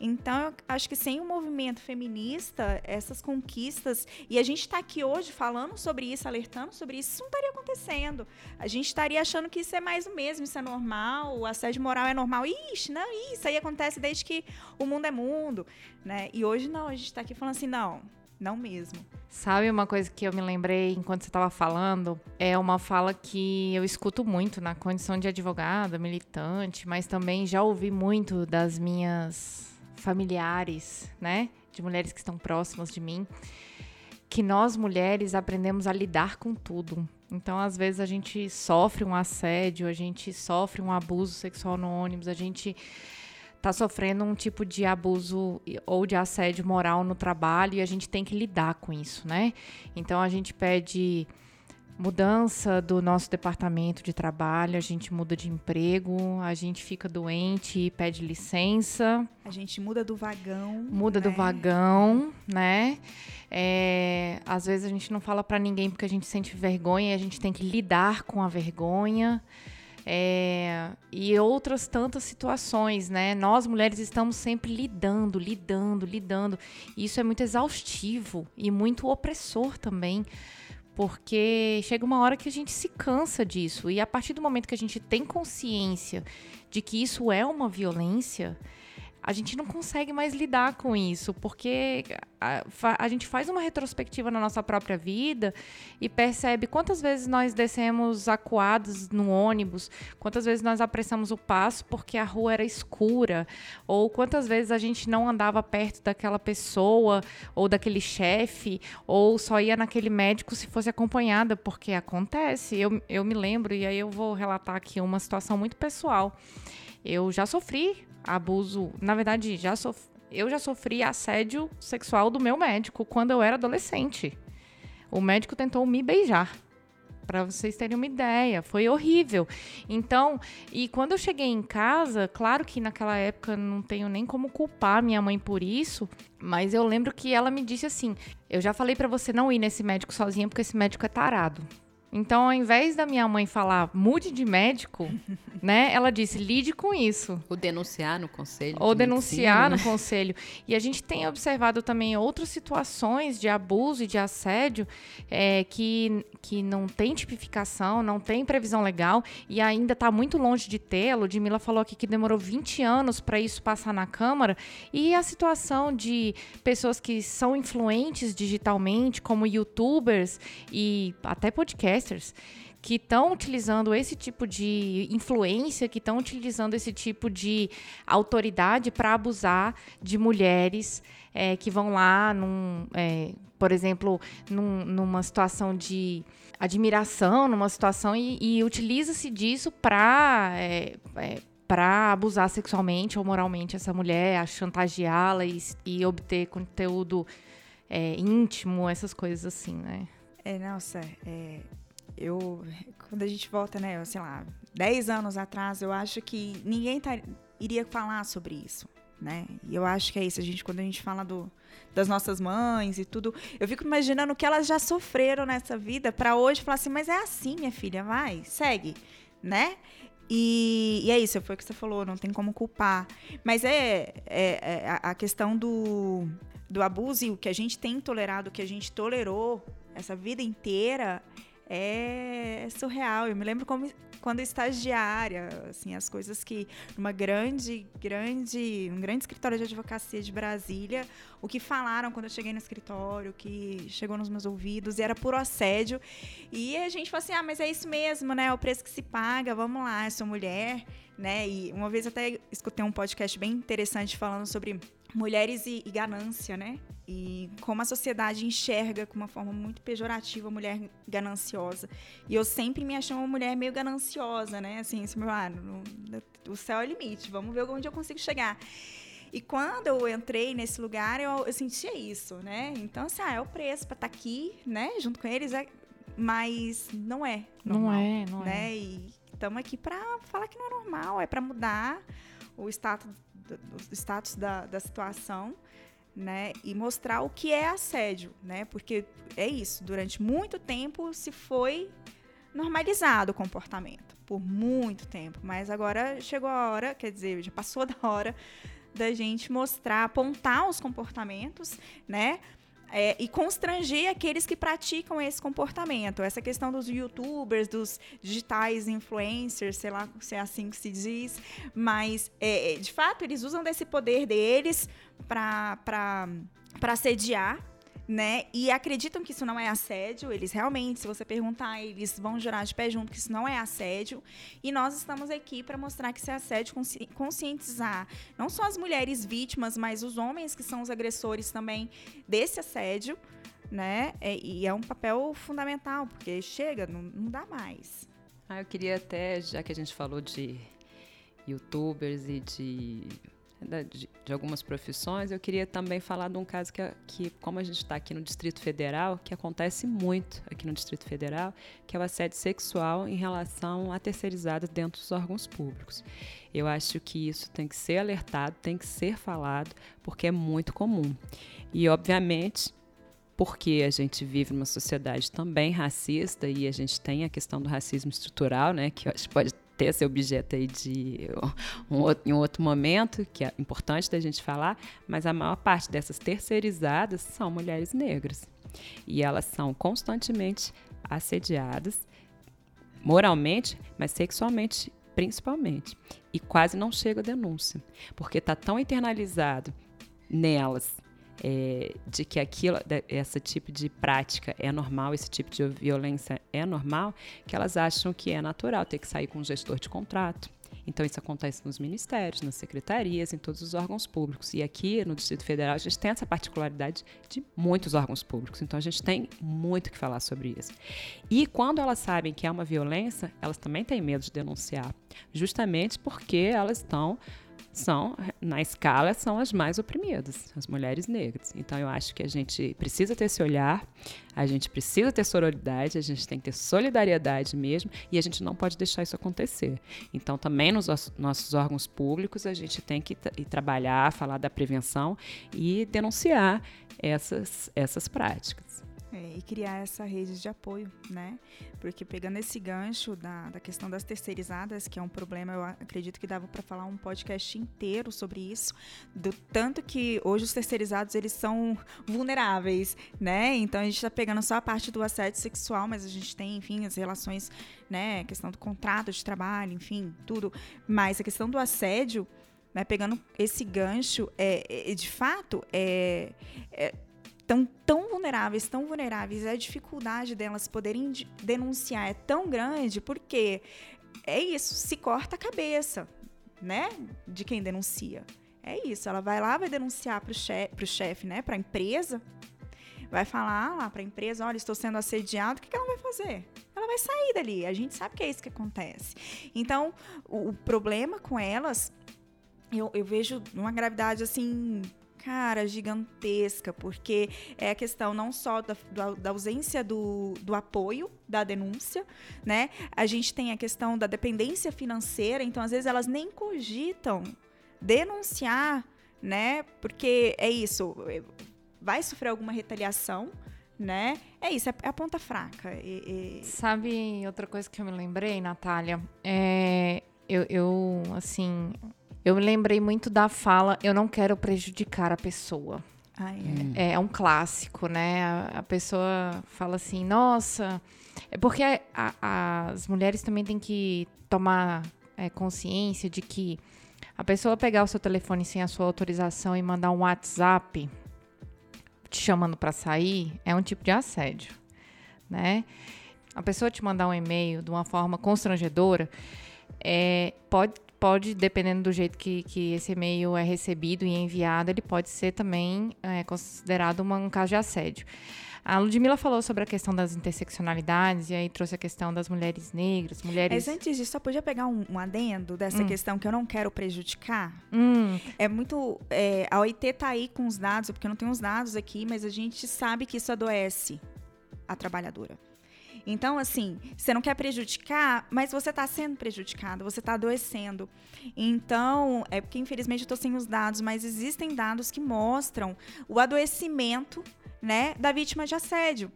Então, eu acho que sem o movimento feminista, essas conquistas, e a gente está aqui hoje falando sobre isso, alertando sobre isso, isso não estaria acontecendo. A gente estaria achando que isso é mais o mesmo, isso é normal, o assédio moral é normal. Ixi, não, isso aí acontece desde que o mundo é mundo. Né? E hoje não, a gente está aqui falando assim, não, não mesmo. Sabe uma coisa que eu me lembrei enquanto você estava falando? É uma fala que eu escuto muito na condição de advogada, militante, mas também já ouvi muito das minhas familiares, né? De mulheres que estão próximas de mim, que nós mulheres aprendemos a lidar com tudo. Então, às vezes, a gente sofre um assédio, a gente sofre um abuso sexual no ônibus, a gente está sofrendo um tipo de abuso ou de assédio moral no trabalho e a gente tem que lidar com isso, né? Então a gente pede mudança do nosso departamento de trabalho, a gente muda de emprego, a gente fica doente e pede licença. A gente muda do vagão. Muda né? do vagão, né? É, às vezes a gente não fala para ninguém porque a gente sente vergonha e a gente tem que lidar com a vergonha. É, e outras tantas situações, né? Nós mulheres estamos sempre lidando, lidando, lidando. Isso é muito exaustivo e muito opressor também, porque chega uma hora que a gente se cansa disso. E a partir do momento que a gente tem consciência de que isso é uma violência, a gente não consegue mais lidar com isso, porque a, a, gente faz uma retrospectiva na nossa própria vida e percebe quantas vezes nós descemos acuados no ônibus, quantas vezes nós apressamos o passo porque a rua era escura, ou quantas vezes a gente não andava perto daquela pessoa ou daquele chefe, ou só ia naquele médico se fosse acompanhada, porque acontece. Eu, eu me lembro, e aí eu vou relatar aqui uma situação muito pessoal. eu já sofri abuso, na verdade, já sof... eu já sofri assédio sexual do meu médico quando eu era adolescente. O médico tentou me beijar para vocês terem uma ideia. Foi horrível. Então, e quando eu cheguei em casa, claro que naquela época não tenho nem como culpar minha mãe por isso, mas eu lembro que ela me disse assim: "Eu já falei para você não ir nesse médico sozinha porque esse médico é tarado". Então, ao invés da minha mãe falar mude de médico, *laughs* né? Ela disse lide com isso. Ou denunciar no conselho. Ou de denunciar medicina, no né? conselho. E a gente tem observado também outras situações de abuso e de assédio é, que, que não tem tipificação, não tem previsão legal e ainda está muito longe de ter. A Ludmilla falou aqui que demorou 20 anos para isso passar na Câmara. E a situação de pessoas que são influentes digitalmente, como youtubers e até podcasters, que estão utilizando esse tipo de influência, que estão utilizando esse tipo de autoridade para abusar de mulheres é, que vão lá, num, é, por exemplo, num- numa situação de admiração, numa situação e, e utiliza-se disso para para abusar sexualmente ou moralmente essa mulher, chantageá-la e, e obter conteúdo é, íntimo, essas coisas assim, né? É, nossa, é, eu. Quando a gente volta, né, sei lá, 10 anos atrás, eu acho que ninguém tá- iria falar sobre isso, né? E eu acho que é isso, a gente, quando a gente fala do, das nossas mães e tudo, eu fico imaginando o que elas já sofreram nessa vida para hoje falar assim, mas é assim, minha filha, vai, segue, né? E, e é isso, foi o que você falou, não tem como culpar. Mas é, é- é a- questão do, do abuso e o que a gente tem tolerado, o que a gente tolerou essa vida inteira é surreal. Eu me lembro como quando estagiária, assim, as coisas que numa grande, grande, um grande escritório de advocacia de Brasília, o que falaram quando eu cheguei no escritório, o que chegou nos meus ouvidos, e era puro assédio. E a gente falou assim: "Ah, mas é isso mesmo, né? É o preço que se paga. Vamos lá, eu sou mulher", né? E uma vez até escutei um podcast bem interessante falando sobre mulheres e, e ganância, né? E como a sociedade enxerga com uma forma muito pejorativa a mulher gananciosa. E eu sempre me achei uma mulher meio gananciosa, né? Assim, assim ah, no- no- o céu é o limite, vamos ver onde eu consigo chegar. E quando eu entrei nesse lugar, eu, eu sentia isso, né? Então, assim, ah, é o preço para estar aqui, né? Junto com eles, é- mas não é. Não normal, é, não é. né? E estamos aqui para falar que não é normal, é para mudar o status, do- status da, da situação, né? E mostrar o que é assédio, né? Porque é isso, durante muito tempo se foi normalizado o comportamento, por muito tempo, mas agora chegou a hora, quer dizer, já passou *laughs* da hora da gente mostrar, apontar os comportamentos, né? É, e constranger aqueles que praticam esse comportamento. Essa questão dos youtubers, dos digitais influencers, sei lá se é assim que se diz, mas é, é, de fato eles usam desse poder deles para assediar. Né? E acreditam que isso não é assédio, eles realmente, se você perguntar, eles vão jurar de pé junto que isso não é assédio. E nós estamos aqui para mostrar que isso é assédio, consci- conscientizar não só as mulheres vítimas, mas os homens que são os agressores também desse assédio, né? É- e é um papel fundamental, porque chega, não, não dá mais. Ah, eu queria até, já que a gente falou de youtubers e de, de, de algumas profissões, eu queria também falar de um caso que, que como a gente está aqui no Distrito Federal, que acontece muito aqui no Distrito Federal, que é o assédio sexual em relação a terceirizados dentro dos órgãos públicos. Eu acho que isso tem que ser alertado, tem que ser falado, porque é muito comum. E, obviamente, porque a gente vive numa sociedade também racista e a gente tem a questão do racismo estrutural, né, que eu acho que pode ter esse objeto aí de um outro, em outro momento, que é importante da gente falar, mas a maior parte dessas terceirizadas são mulheres negras. E elas são constantemente assediadas, moralmente, mas sexualmente principalmente. E quase não chega a denúncia, porque está tão internalizado nelas é, de que aquilo, esse tipo de prática é normal, esse tipo de violência é normal, que elas acham que é natural ter que sair com um gestor de contrato. Então, isso acontece nos ministérios, nas secretarias, em todos os órgãos públicos. E aqui no Distrito Federal, a gente tem essa particularidade de muitos órgãos públicos. Então, a gente tem muito que falar sobre isso. E quando elas sabem que é uma violência, elas também têm medo de denunciar, justamente porque elas estão são, na escala, são as mais oprimidas, as mulheres negras. Então, eu acho que a gente precisa ter esse olhar, a gente precisa ter sororidade, a gente tem que ter solidariedade mesmo, e a gente não pode deixar isso acontecer. Então, também nos nossos órgãos públicos, a gente tem que trabalhar, falar da prevenção e denunciar essas, essas práticas. É, e criar essa rede de apoio, né? Porque pegando esse gancho da, da questão das terceirizadas, que é um problema, eu acredito que dava para falar um podcast inteiro sobre isso, do tanto que hoje os terceirizados eles são vulneráveis, né? Então a gente está pegando só a parte do assédio sexual, mas a gente tem, enfim, as relações, né? A questão do contrato de trabalho, enfim, tudo. Mas a questão do assédio, né? Pegando esse gancho, é, é de fato, é, é estão tão vulneráveis, tão vulneráveis, a dificuldade delas poderem denunciar é tão grande porque é isso, se corta a cabeça, né, de quem denuncia. É isso, ela vai lá, vai denunciar para o chefe, né, para a empresa, vai falar lá para a empresa, olha, estou sendo assediado, o que, que ela vai fazer? Ela vai sair dali, a gente sabe que é isso que acontece. Então, o, o problema com elas, eu, eu vejo uma gravidade assim cara, gigantesca, porque é a questão não só da, da ausência do, do apoio da denúncia, né? A gente tem a questão da dependência financeira, então às vezes elas nem cogitam denunciar, né? Porque é isso, vai sofrer alguma retaliação, né? É isso, é, a ponta fraca. E, e... Sabe outra coisa que eu me lembrei, Natália? É, eu, eu, assim, eu me lembrei muito da fala: eu não quero prejudicar a pessoa. Ah, é. é. um clássico, né? A, a, pessoa fala assim: nossa. É porque a, a, as mulheres também têm que tomar é, consciência de que a pessoa pegar o seu telefone sem a sua autorização e mandar um WhatsApp te chamando para sair é um tipo de assédio, né? A pessoa te mandar um e-mail de uma forma constrangedora é, pode pode, dependendo do jeito que, que esse e-mail é recebido e enviado, ele pode ser também é, considerado uma, um caso de assédio. A Ludmilla falou sobre a questão das interseccionalidades e aí trouxe a questão das mulheres negras, mulheres... Mas antes disso, só podia pegar um, um adendo dessa hum. questão que eu não quero prejudicar? Hum. É muito... É, a OIT tá aí com os dados, porque eu não tenho os dados aqui, mas a gente sabe que isso adoece a trabalhadora. Então, assim, você não quer prejudicar, mas você está sendo prejudicado, você está adoecendo. Então, é porque infelizmente eu estou sem os dados, mas existem dados que mostram o adoecimento né, da vítima de assédio.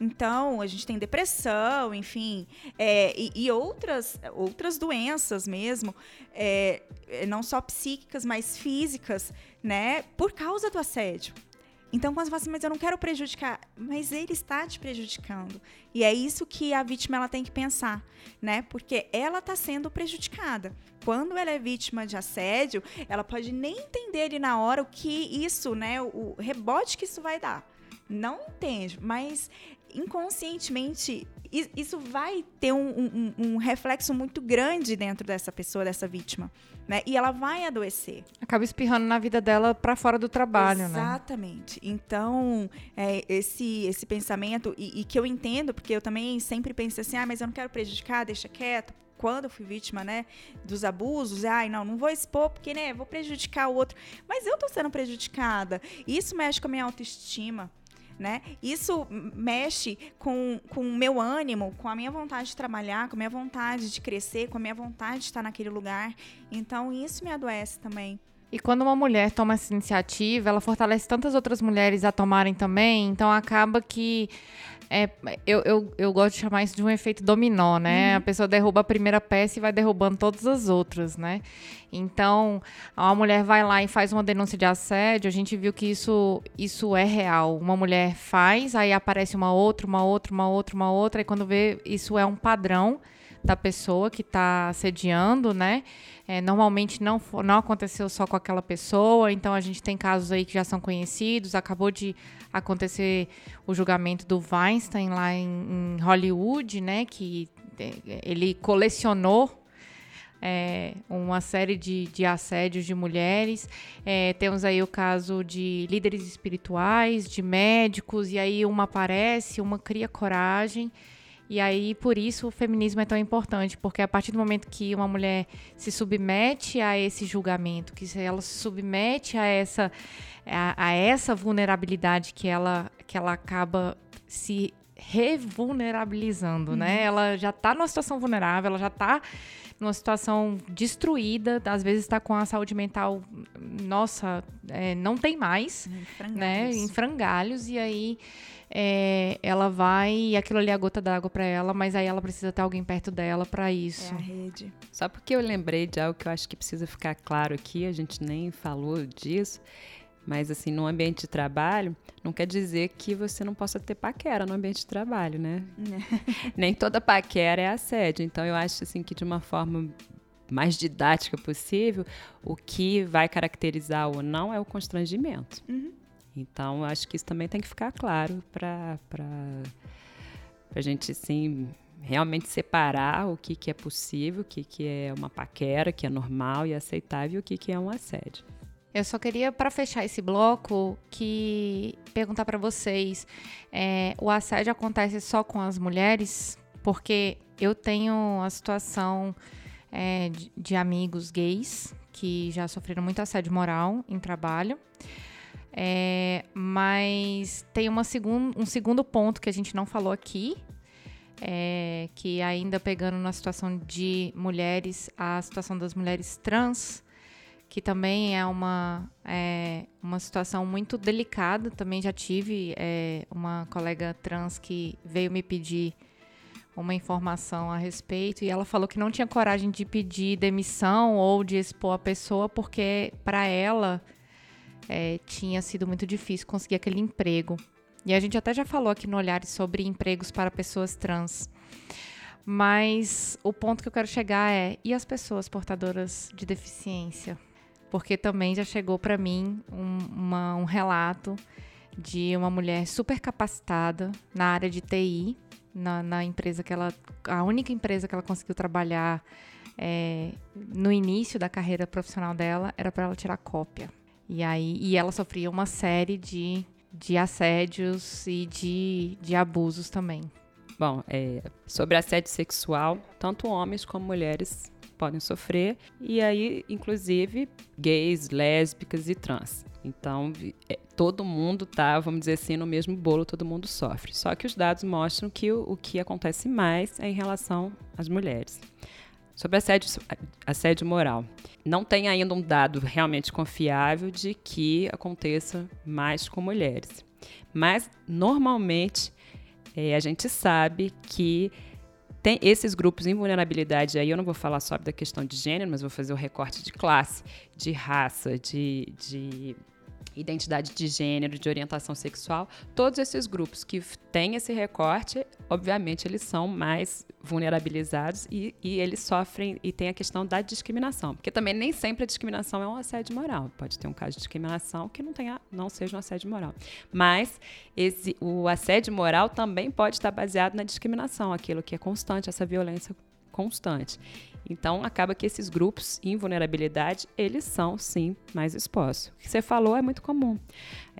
Então, a gente tem depressão, enfim, é, e, e, outras, outras doenças mesmo, é, não só psíquicas, mas físicas, né, por causa do assédio. Então, quando você fala assim, mas eu não quero prejudicar, mas ele está te prejudicando. E é isso que a vítima ela tem que pensar, né? Porque ela está sendo prejudicada. Quando ela é vítima de assédio, ela pode nem entender ali na hora o que isso, né? O rebote que isso vai dar. Não entende, mas inconscientemente isso vai ter um, um, um, reflexo muito grande dentro dessa pessoa, dessa vítima, né? E ela vai adoecer. Acaba espirrando na vida dela para fora do trabalho, Exatamente. né? Exatamente. Então, é, esse, esse pensamento, e, e, que eu entendo, porque eu também sempre penso assim, ah, mas eu não quero prejudicar, deixa quieto. Quando eu fui vítima, né, dos abusos, ai, não, não vou expor, porque, né, vou prejudicar o outro. Mas eu tô sendo prejudicada. Isso mexe com a minha autoestima né? Isso mexe com, com o meu ânimo, com a minha vontade de trabalhar, com a minha vontade de crescer, com a minha vontade de estar naquele lugar. Então, isso me adoece também. E quando uma mulher toma essa iniciativa, ela fortalece tantas outras mulheres a tomarem também, então acaba que é, eu, eu, eu gosto de chamar isso de um efeito dominó, né? Uhum. A pessoa derruba a primeira peça e vai derrubando todas as outras, né? Então, a mulher vai lá e faz uma denúncia de assédio, a gente viu que isso, isso é real. Uma mulher faz, aí aparece uma outra, uma outra, uma outra, uma outra, e quando vê, isso é um padrão da pessoa que está assediando, né? É, normalmente não, não aconteceu só com aquela pessoa, então a gente tem casos aí que já são conhecidos. Acabou de acontecer o julgamento do Weinstein lá em, em Hollywood, né? Que é, ele colecionou é, uma série de, de assédios de mulheres. É, temos aí o caso de líderes espirituais, de médicos, e aí uma aparece, uma cria coragem. E aí, por isso, o feminismo é tão importante, porque a partir do momento que uma mulher se submete a esse julgamento, que ela se submete a essa, a, a essa vulnerabilidade que ela, que ela acaba se revulnerabilizando, né? uhum. né? Ela já está numa situação vulnerável, ela já está numa situação destruída, às vezes está com a saúde mental, nossa, é, não tem mais, em frangalhos. né? Em frangalhos, e aí é, ela vai e aquilo ali é a gota d'água para ela, mas aí ela precisa ter alguém perto dela para isso. É a rede. Só porque eu lembrei de algo que eu acho que precisa ficar claro aqui, a gente nem falou disso, mas, assim, no ambiente de trabalho, não quer dizer que você não possa ter paquera no ambiente de trabalho, né? *laughs* Nem toda paquera é assédio. Então, eu acho, assim, que de uma forma mais didática possível, o que vai caracterizar ou não é o constrangimento. Uhum. Então, acho que isso também tem que ficar claro para a gente, assim, realmente separar o que, que é possível, o que, que é uma paquera, que é normal e aceitável, e o que, que é um assédio. Eu só queria, para fechar esse bloco, que perguntar para vocês: é, o assédio acontece só com as mulheres? Porque eu tenho a situação é, de, de, amigos gays que já sofreram muito assédio moral em trabalho. É, mas tem uma segun, um segundo ponto que a gente não falou aqui, é, que ainda pegando na situação de mulheres, a situação das mulheres trans que também é uma, é, uma situação muito delicada. Também já tive é, uma colega trans que veio me pedir uma informação a respeito e ela falou que não tinha coragem de pedir demissão ou de expor a pessoa porque para ela é, tinha sido muito difícil conseguir aquele emprego. E a gente até já falou aqui no Olhares sobre empregos para pessoas trans. Mas o ponto que eu quero chegar é: e as pessoas portadoras de deficiência? porque também já chegou para mim um, uma, um relato de uma mulher super capacitada na área de TI, na, na, empresa que ela, a única empresa que ela conseguiu trabalhar é, no início da carreira profissional dela era para ela tirar cópia. E aí, e ela sofria uma série de, de assédios e de, de abusos também. Bom, é, sobre assédio sexual, tanto homens como mulheres podem sofrer, e aí, inclusive, gays, lésbicas e trans. Então, é, todo mundo tá, vamos dizer assim, no mesmo bolo, todo mundo sofre. Só que os dados mostram que o, o que acontece mais é em relação às mulheres. Sobre assédio, assédio moral. Não tem ainda um dado realmente confiável de que aconteça mais com mulheres. Mas, normalmente, é, a gente sabe que tem esses grupos em vulnerabilidade aí, eu não vou falar só da questão de gênero, mas vou fazer o recorte de classe, de raça, de, de identidade de gênero, de orientação sexual, todos esses grupos que têm esse recorte, obviamente eles são mais vulnerabilizados e, e, eles sofrem e tem a questão da discriminação, porque também nem sempre a discriminação é um assédio moral. Pode ter um caso de discriminação que não tenha, não seja um assédio moral, mas esse, o assédio moral também pode estar baseado na discriminação, aquilo que é constante, essa violência constante. Então, acaba que esses grupos em vulnerabilidade, eles são, sim, mais expostos. O que você falou é muito comum.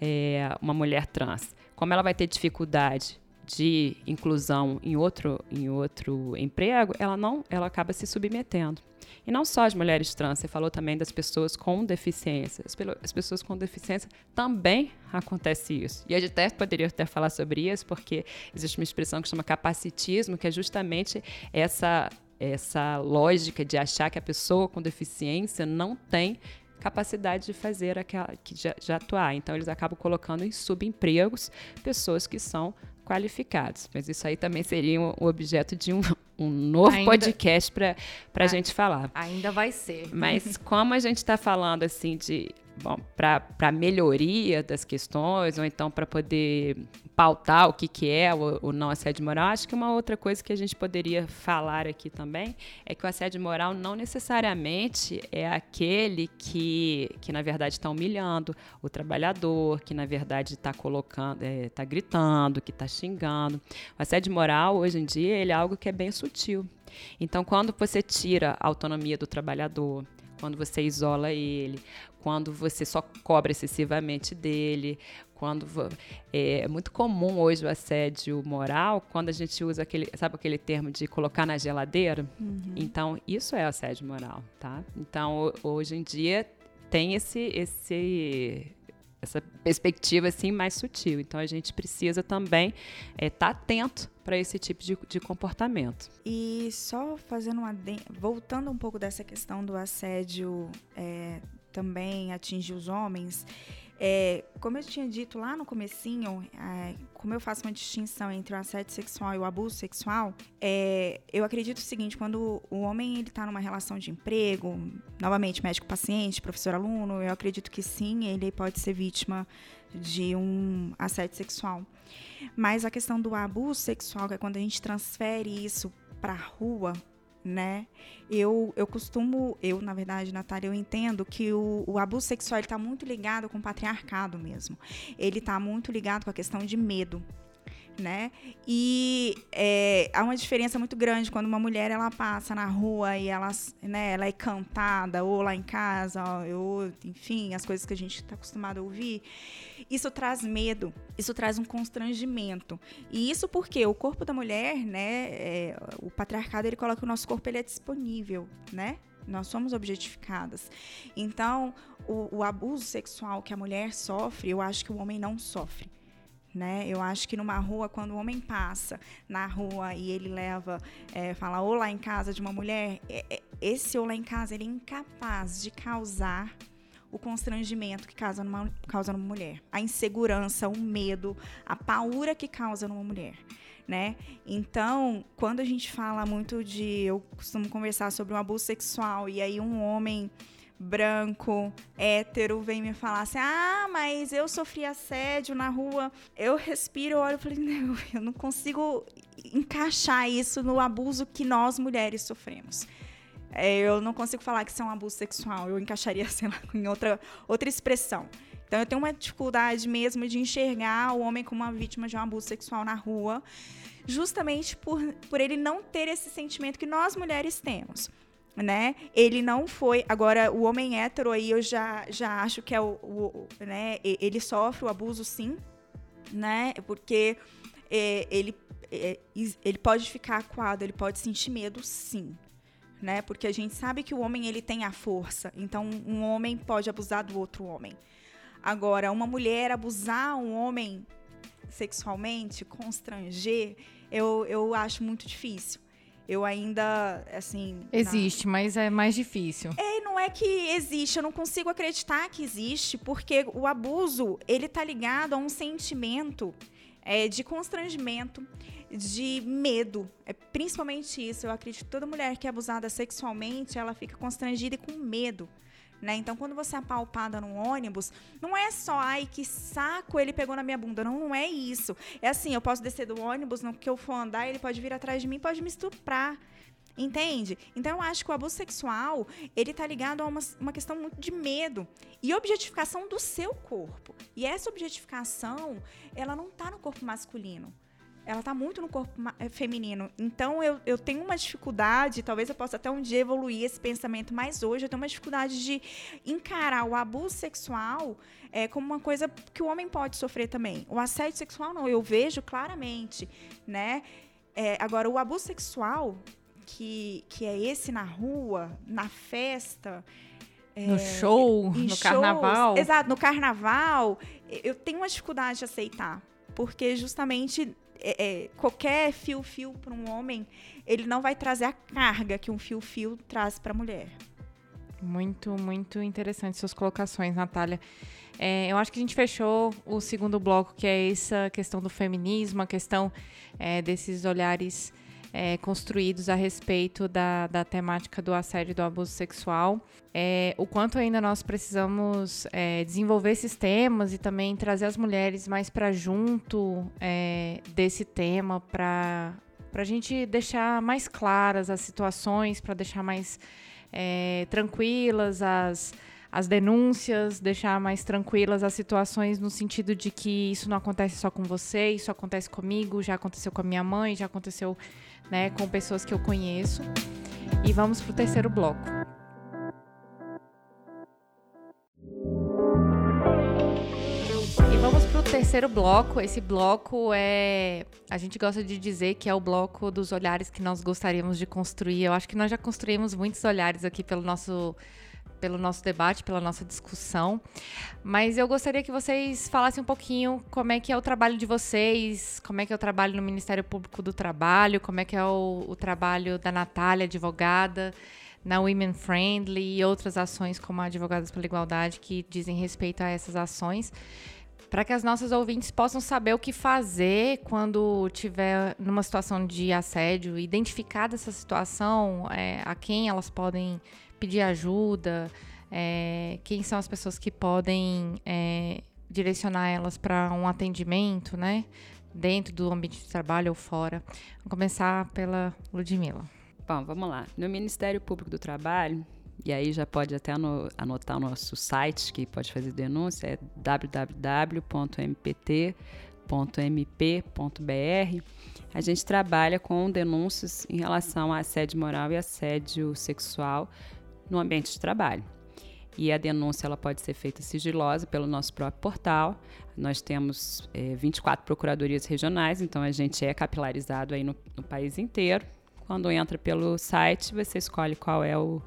É, uma mulher trans, como ela vai ter dificuldade de inclusão em outro, em outro emprego, ela não, ela acaba se submetendo. E não só as mulheres trans, você falou também das pessoas com deficiência. As, as pessoas com deficiência também acontece isso. E a gente até poderia até falar sobre isso, porque existe uma expressão que chama capacitismo, que é justamente essa essa lógica de achar que a pessoa com deficiência não tem capacidade de fazer aquela que já, já atuar. Então eles acabam colocando em subempregos pessoas que são qualificados. Mas isso aí também seria o objeto de um, um novo ainda, podcast para a gente falar. Ainda vai ser. Mas *laughs* como a gente está falando assim de para melhoria das questões, ou então para poder pautar o que, que é o, o, não assédio moral, acho que uma outra coisa que a gente poderia falar aqui também é que o assédio moral não necessariamente é aquele que, que na verdade, está humilhando o trabalhador, que na verdade está colocando, está é, tá gritando, que está xingando. O assédio moral, hoje em dia, ele é algo que é bem sutil. Então, quando você tira a autonomia do trabalhador, quando você isola ele, quando você só cobra excessivamente dele, quando é, é, muito comum hoje o assédio moral, quando a gente usa aquele, sabe aquele termo de colocar na geladeira? Uhum. Então, isso é assédio moral, tá? Então, hoje em dia tem esse esse essa perspectiva assim mais sutil. Então a gente precisa também estar é, tá atento para esse tipo de, de, comportamento. E só fazendo uma voltando um pouco dessa questão do assédio é, também atingir os homens, é, como eu tinha dito lá no comecinho, é, como eu faço uma distinção entre o assédio sexual e o abuso sexual, é, eu acredito o seguinte, quando o homem ele está numa relação de emprego, novamente médico-paciente, professor-aluno, eu acredito que sim, ele pode ser vítima de um assédio sexual. Mas a questão do abuso sexual, que é quando a gente transfere isso para a rua, né? Eu, eu costumo, eu, na verdade, Natália, eu entendo que o, o abuso sexual está muito ligado com o patriarcado mesmo. Ele está muito ligado com a questão de medo né? E é, há uma diferença muito grande quando uma mulher ela passa na rua e ela, né, ela é cantada, ou lá em casa, ou, enfim, as coisas que a gente está acostumado a ouvir. Isso traz medo, isso traz um constrangimento. E isso porque o corpo da mulher, né, é, o patriarcado ele coloca que o nosso corpo ele é disponível, né? Nós somos objetificadas. Então, o, o abuso sexual que a mulher sofre, eu acho que o homem não sofre né? Eu acho que numa rua, quando o homem passa na rua e ele leva, é, fala olá em casa de uma mulher, é, é, esse olá em casa ele é incapaz de causar o constrangimento que causa numa, causa numa mulher, a insegurança, o medo, a paura que causa numa mulher. Né? Então, quando a gente fala muito de. Eu costumo conversar sobre um abuso sexual e aí um homem branco, hétero, vem me falar assim: ah, mas eu sofri assédio na rua. Eu respiro, olho e falei: não, *laughs* eu não consigo encaixar isso no abuso que nós mulheres sofremos. É, eu não consigo falar que isso é um abuso sexual, eu encaixaria, *laughs* sei lá, em outra, outra expressão. Então eu tenho uma dificuldade mesmo de enxergar o homem como uma vítima de um abuso sexual na rua, justamente por, por ele não ter esse sentimento que nós mulheres temos né? Ele não foi. Agora, o homem hétero aí eu já, já acho que é o, o né? Ele sofre o abuso sim, né? Porque é, ele, é, ele pode ficar acuado, ele pode sentir medo sim. Né? Porque a gente sabe que o homem ele tem a força, então um homem pode abusar do outro homem. Agora, uma mulher abusar um homem sexualmente, constranger, eu, eu acho muito difícil eu ainda, assim. Existe, mas é mais difícil. É, não é que existe, eu não consigo acreditar que existe, porque o abuso, ele tá ligado a um sentimento é, de constrangimento, de medo. É principalmente isso. Eu acredito que toda mulher que é abusada sexualmente, ela fica constrangida e com medo. Né? Então, quando você é apalpada no ônibus, não é só, ai, que saco ele pegou na minha bunda. Não, não é isso. É assim, eu posso descer do ônibus, no que eu for andar, ele pode vir atrás de mim, pode me estuprar. Entende? Então eu acho que o abuso sexual, ele tá ligado a uma, uma questão muito de medo e objetificação do seu corpo. E essa objetificação, ela não tá no corpo masculino ela está muito no corpo eh, feminino. Então eu, eu tenho uma dificuldade, talvez eu possa até um dia evoluir esse pensamento, mas hoje eu tenho uma dificuldade de encarar o abuso sexual é, como uma coisa que o homem pode sofrer também. O assédio sexual não, eu vejo claramente, né? É, agora, o abuso sexual, que, que é esse na rua, na festa. No show, no shows, carnaval. Exato, no carnaval, eu tenho uma dificuldade de aceitar. Porque justamente é, é, qualquer fio-fio para um homem, ele não vai trazer a carga que um fio-fio traz para a mulher. Muito, muito interessante suas colocações, Natália. É, eu acho que a gente fechou o segundo bloco, que é essa questão do feminismo, a questão é, desses olhares é, construídos a respeito da, da temática do assédio e do abuso sexual. É, o quanto ainda nós precisamos é, desenvolver esses temas e também trazer as mulheres mais para junto é, desse tema, para a gente deixar mais claras as situações, para deixar mais é, tranquilas as as denúncias, deixar mais tranquilas as situações no sentido de que isso não acontece só com você, isso acontece comigo, já aconteceu com a minha mãe, já aconteceu né, com pessoas que eu conheço. E vamos para o terceiro bloco. E vamos para o terceiro bloco. Esse bloco é. A gente gosta de dizer que é o bloco dos olhares que nós gostaríamos de construir. Eu acho que nós já construímos muitos olhares aqui pelo nosso pelo nosso debate, pela nossa discussão. Mas eu gostaria que vocês falassem um pouquinho como é que é o trabalho de vocês, como é que é o trabalho no Ministério Público do Trabalho, como é que é o, o trabalho da Natália, advogada, na Women Friendly e outras ações como a Advogadas pela Igualdade que dizem respeito a essas ações para que as nossas ouvintes possam saber o que fazer quando tiver numa situação de assédio, identificar essa situação, é, a quem elas podem pedir ajuda, é, quem são as pessoas que podem é, direcionar elas para um atendimento, né? Dentro do ambiente de trabalho ou fora. Vamos começar pela Ludmilla. Bom, vamos lá. No Ministério Público do Trabalho, e aí já pode até anotar o nosso site, que pode fazer denúncia, é www.mpt.mp.br. A gente trabalha com denúncias em relação a assédio moral e assédio sexual no ambiente de trabalho. E a denúncia ela pode ser feita sigilosa pelo nosso próprio portal. Nós temos é, 24 procuradorias regionais, então a gente é capilarizado aí no, no, país inteiro. Quando entra pelo site, você escolhe qual é o,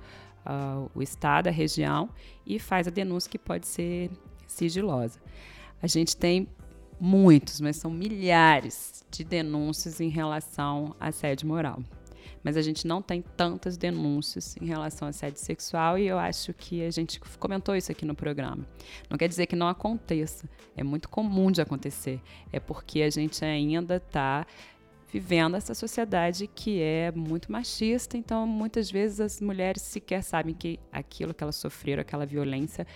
o estado, a região e faz a denúncia que pode ser sigilosa. A gente tem muitos, mas são milhares de denúncias em relação a assédio moral mas a gente não tem tantas denúncias em relação a assédio sexual e eu acho que a gente comentou isso aqui no programa. Não quer dizer que não aconteça, é muito comum de acontecer, é porque a gente ainda está vivendo essa sociedade que é muito machista, então muitas vezes as mulheres sequer sabem que aquilo que elas sofreram, aquela violência,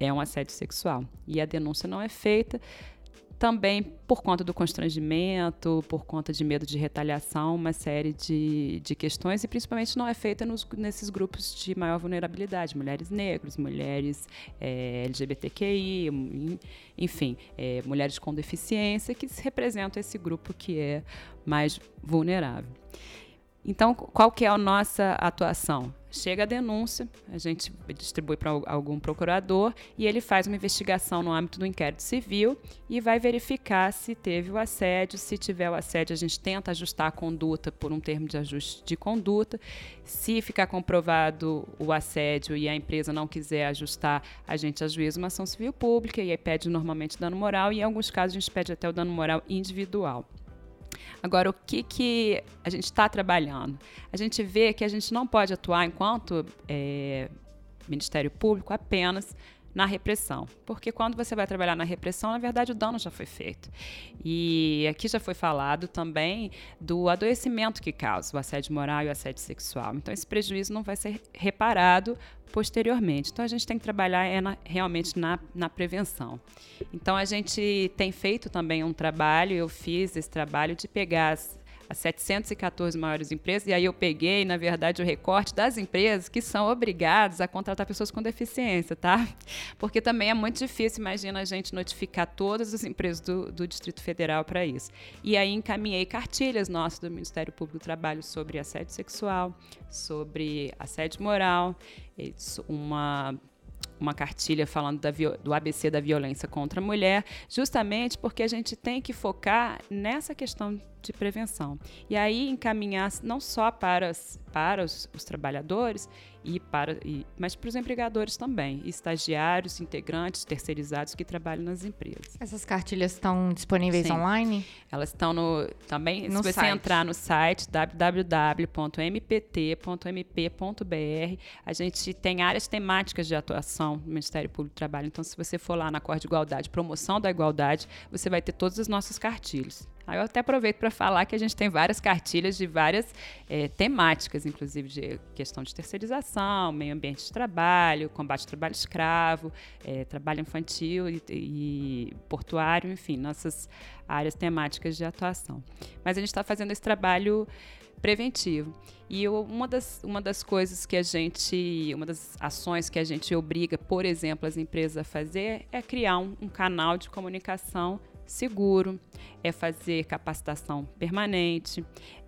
é um assédio sexual. E a denúncia não é feita também por conta do constrangimento, por conta de medo de retaliação, uma série de, de questões, e principalmente não é feita nos, nesses grupos de maior vulnerabilidade, mulheres negras, mulheres é, LGBTQI, enfim, é, mulheres com deficiência, que representam esse grupo que é mais vulnerável. Então, qual que é a nossa atuação? Chega a denúncia, a gente distribui para algum procurador e ele faz uma investigação no âmbito do inquérito civil e vai verificar se teve o assédio. Se tiver o assédio, a gente tenta ajustar a conduta por um termo de ajuste de conduta. Se ficar comprovado o assédio e a empresa não quiser ajustar, a gente ajuiza uma ação civil pública e aí pede normalmente dano moral e em alguns casos a gente pede até o dano moral individual. Agora, o que, que a gente está trabalhando? A gente vê que a gente não pode atuar enquanto é, Ministério Público apenas na repressão. Porque quando você vai trabalhar na repressão, na verdade o dano já foi feito. E aqui já foi falado também do adoecimento que causa o assédio moral e o assédio sexual. Então esse prejuízo não vai ser reparado posteriormente. Então a gente tem que trabalhar é na, realmente na, na prevenção. Então a gente tem feito também um trabalho, eu fiz esse trabalho de pegar as, as 714 maiores empresas, e aí eu peguei, na verdade, o recorte das empresas que são obrigadas a contratar pessoas com deficiência, tá? Porque também é muito difícil, imagina a gente notificar todas as empresas do, do Distrito Federal para isso. E aí encaminhei cartilhas nossas do Ministério Público do Trabalho sobre assédio sexual, sobre assédio moral, uma uma cartilha falando da, do ABC da violência contra a mulher, justamente porque a gente tem que focar nessa questão de prevenção. E aí encaminhar não só para, para os, os trabalhadores, e para, e, mas para os empregadores também, estagiários, integrantes, terceirizados que trabalham nas empresas. Essas cartilhas estão disponíveis Sim. online? Elas estão no também, no se você site. entrar no site www.mpt.mp.br, a gente tem áreas temáticas de atuação no Ministério Público do Trabalho. Então, se você for lá na Corte de Igualdade, promoção da igualdade, você vai ter todas as nossas cartilhas. Aí eu até aproveito para falar que a gente tem várias cartilhas de várias é, temáticas, inclusive de questão de terceirização, meio ambiente de trabalho, combate ao trabalho escravo, é, trabalho infantil e, e portuário, enfim, nossas áreas temáticas de atuação. Mas a gente está fazendo esse trabalho preventivo. E uma das, uma das coisas que a gente, uma das ações que a gente obriga, por exemplo, as empresas a fazer é criar um, um canal de comunicação seguro, é fazer capacitação permanente,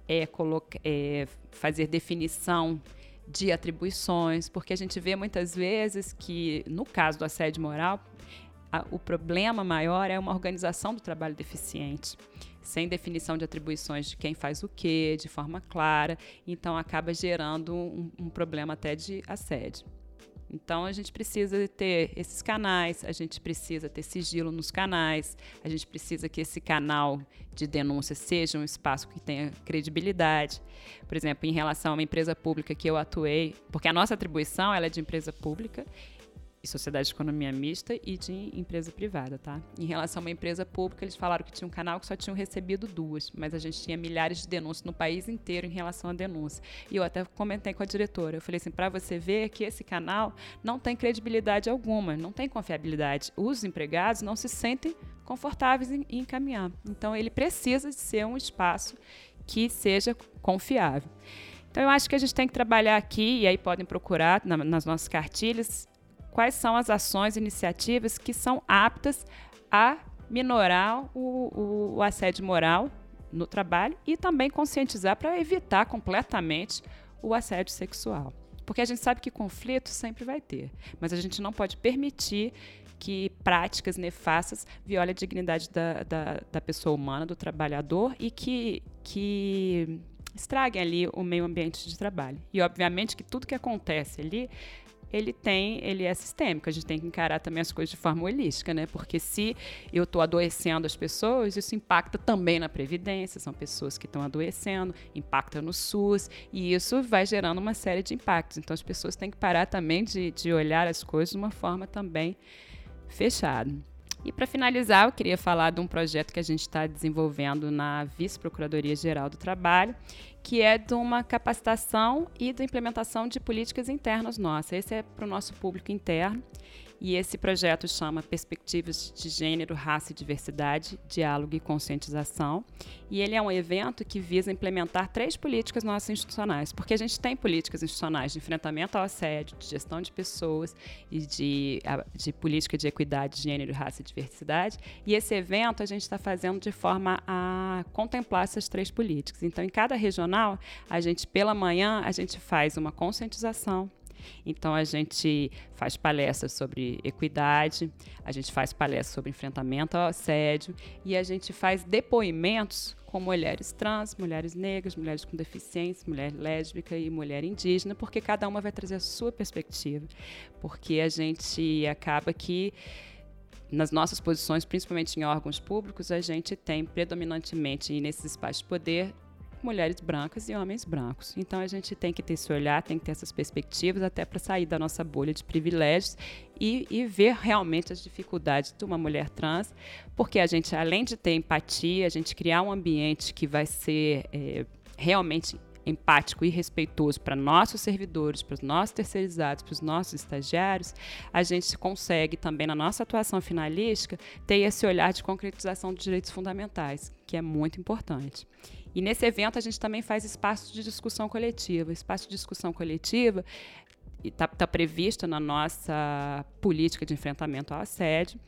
é, colocar, é fazer definição de atribuições, porque a gente vê muitas vezes que, no caso do assédio moral, a, o problema maior é uma organização do trabalho deficiente, sem definição de atribuições de quem faz o quê, de forma clara, então acaba gerando um, um problema até de assédio. Então a gente precisa ter esses canais, a gente precisa ter sigilo nos canais, a gente precisa que esse canal de denúncia seja um espaço que tenha credibilidade. Por exemplo, em relação a uma empresa pública que eu atuei, porque a nossa atribuição ela é de empresa pública e sociedade de economia mista e de empresa privada, tá? Em relação a uma empresa pública, eles falaram que tinha um canal que só tinham recebido duas, mas a gente tinha milhares de denúncias no país inteiro em relação à denúncia. E eu até comentei com a diretora, eu falei assim, para você ver que esse canal não tem credibilidade alguma, não tem confiabilidade. Os empregados não se sentem confortáveis em, em encaminhar. Então, ele precisa de ser um espaço que seja confiável. Então, eu acho que a gente tem que trabalhar aqui, e aí podem procurar na, nas nossas cartilhas, quais são as ações e iniciativas que são aptas a minorar o, o assédio moral no trabalho e também conscientizar para evitar completamente o assédio sexual. Porque a gente sabe que conflito sempre vai ter, mas a gente não pode permitir que práticas nefastas violem a dignidade da, da, da pessoa humana, do trabalhador e que, que estraguem ali o meio ambiente de trabalho. E obviamente que tudo que acontece ali ele tem, ele é sistêmico. A gente tem que encarar também as coisas de forma holística, né? Porque se eu estou adoecendo as pessoas, isso impacta também na previdência. São pessoas que estão adoecendo, impacta no SUS e isso vai gerando uma série de impactos. Então as pessoas têm que parar também de, de olhar as coisas de uma forma também fechada. E para finalizar, eu queria falar de um projeto que a gente está desenvolvendo na Vice-Procuradoria Geral do Trabalho, que é de uma capacitação e da implementação de políticas internas nossas. Esse é para o nosso público interno. E esse projeto chama Perspectivas de Gênero, Raça e Diversidade, Diálogo e Conscientização. E ele é um evento que visa implementar três políticas nossas institucionais, porque a gente tem políticas institucionais de enfrentamento ao assédio, de gestão de pessoas e de, de política de equidade, gênero, raça e diversidade. E esse evento a gente está fazendo de forma a contemplar essas três políticas. Então, em cada regional, a gente, pela manhã, a gente faz uma conscientização então a gente faz palestras sobre equidade, a gente faz palestras sobre enfrentamento ao assédio e a gente faz depoimentos com mulheres trans, mulheres negras, mulheres com deficiência, mulher lésbica e mulher indígena, porque cada uma vai trazer a sua perspectiva. Porque a gente acaba que nas nossas posições, principalmente em órgãos públicos, a gente tem predominantemente nesses espaços de poder mulheres brancas e homens brancos. Então a gente tem que ter esse olhar, tem que ter essas perspectivas até para sair da nossa bolha de privilégios e, e, ver realmente as dificuldades de uma mulher trans, porque a gente, além de ter empatia, a gente criar um ambiente que vai ser é, realmente empático e respeitoso para nossos servidores, para os nossos terceirizados, para os nossos estagiários, a gente consegue também na nossa atuação finalística ter esse olhar de concretização dos direitos fundamentais, que é muito importante. E nesse evento a gente também faz espaço de discussão coletiva. Espaço de discussão coletiva está tá previsto na nossa política de enfrentamento ao assédio,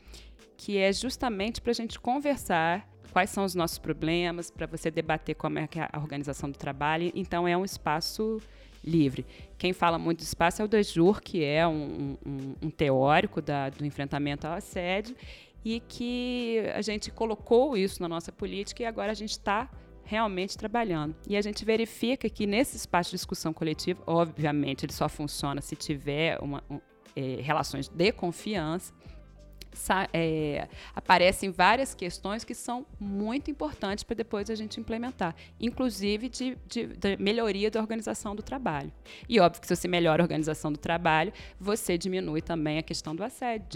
que é justamente para a gente conversar quais são os nossos problemas, para você debater como é, é a organização do trabalho. Então, é um espaço livre. Quem fala muito do espaço é o Dejur, que é um, um, um teórico da, do enfrentamento ao assédio, e que a gente colocou isso na nossa política e agora a gente está realmente trabalhando. E a gente verifica que nesse espaço de discussão coletiva, obviamente, ele só funciona se tiver uma, um, é, relações de confiança é, aparecem várias questões que são muito importantes para depois a gente implementar, inclusive de, de, de, melhoria da organização do trabalho. E óbvio que se você melhora a organização do trabalho, você diminui também a questão do assédio,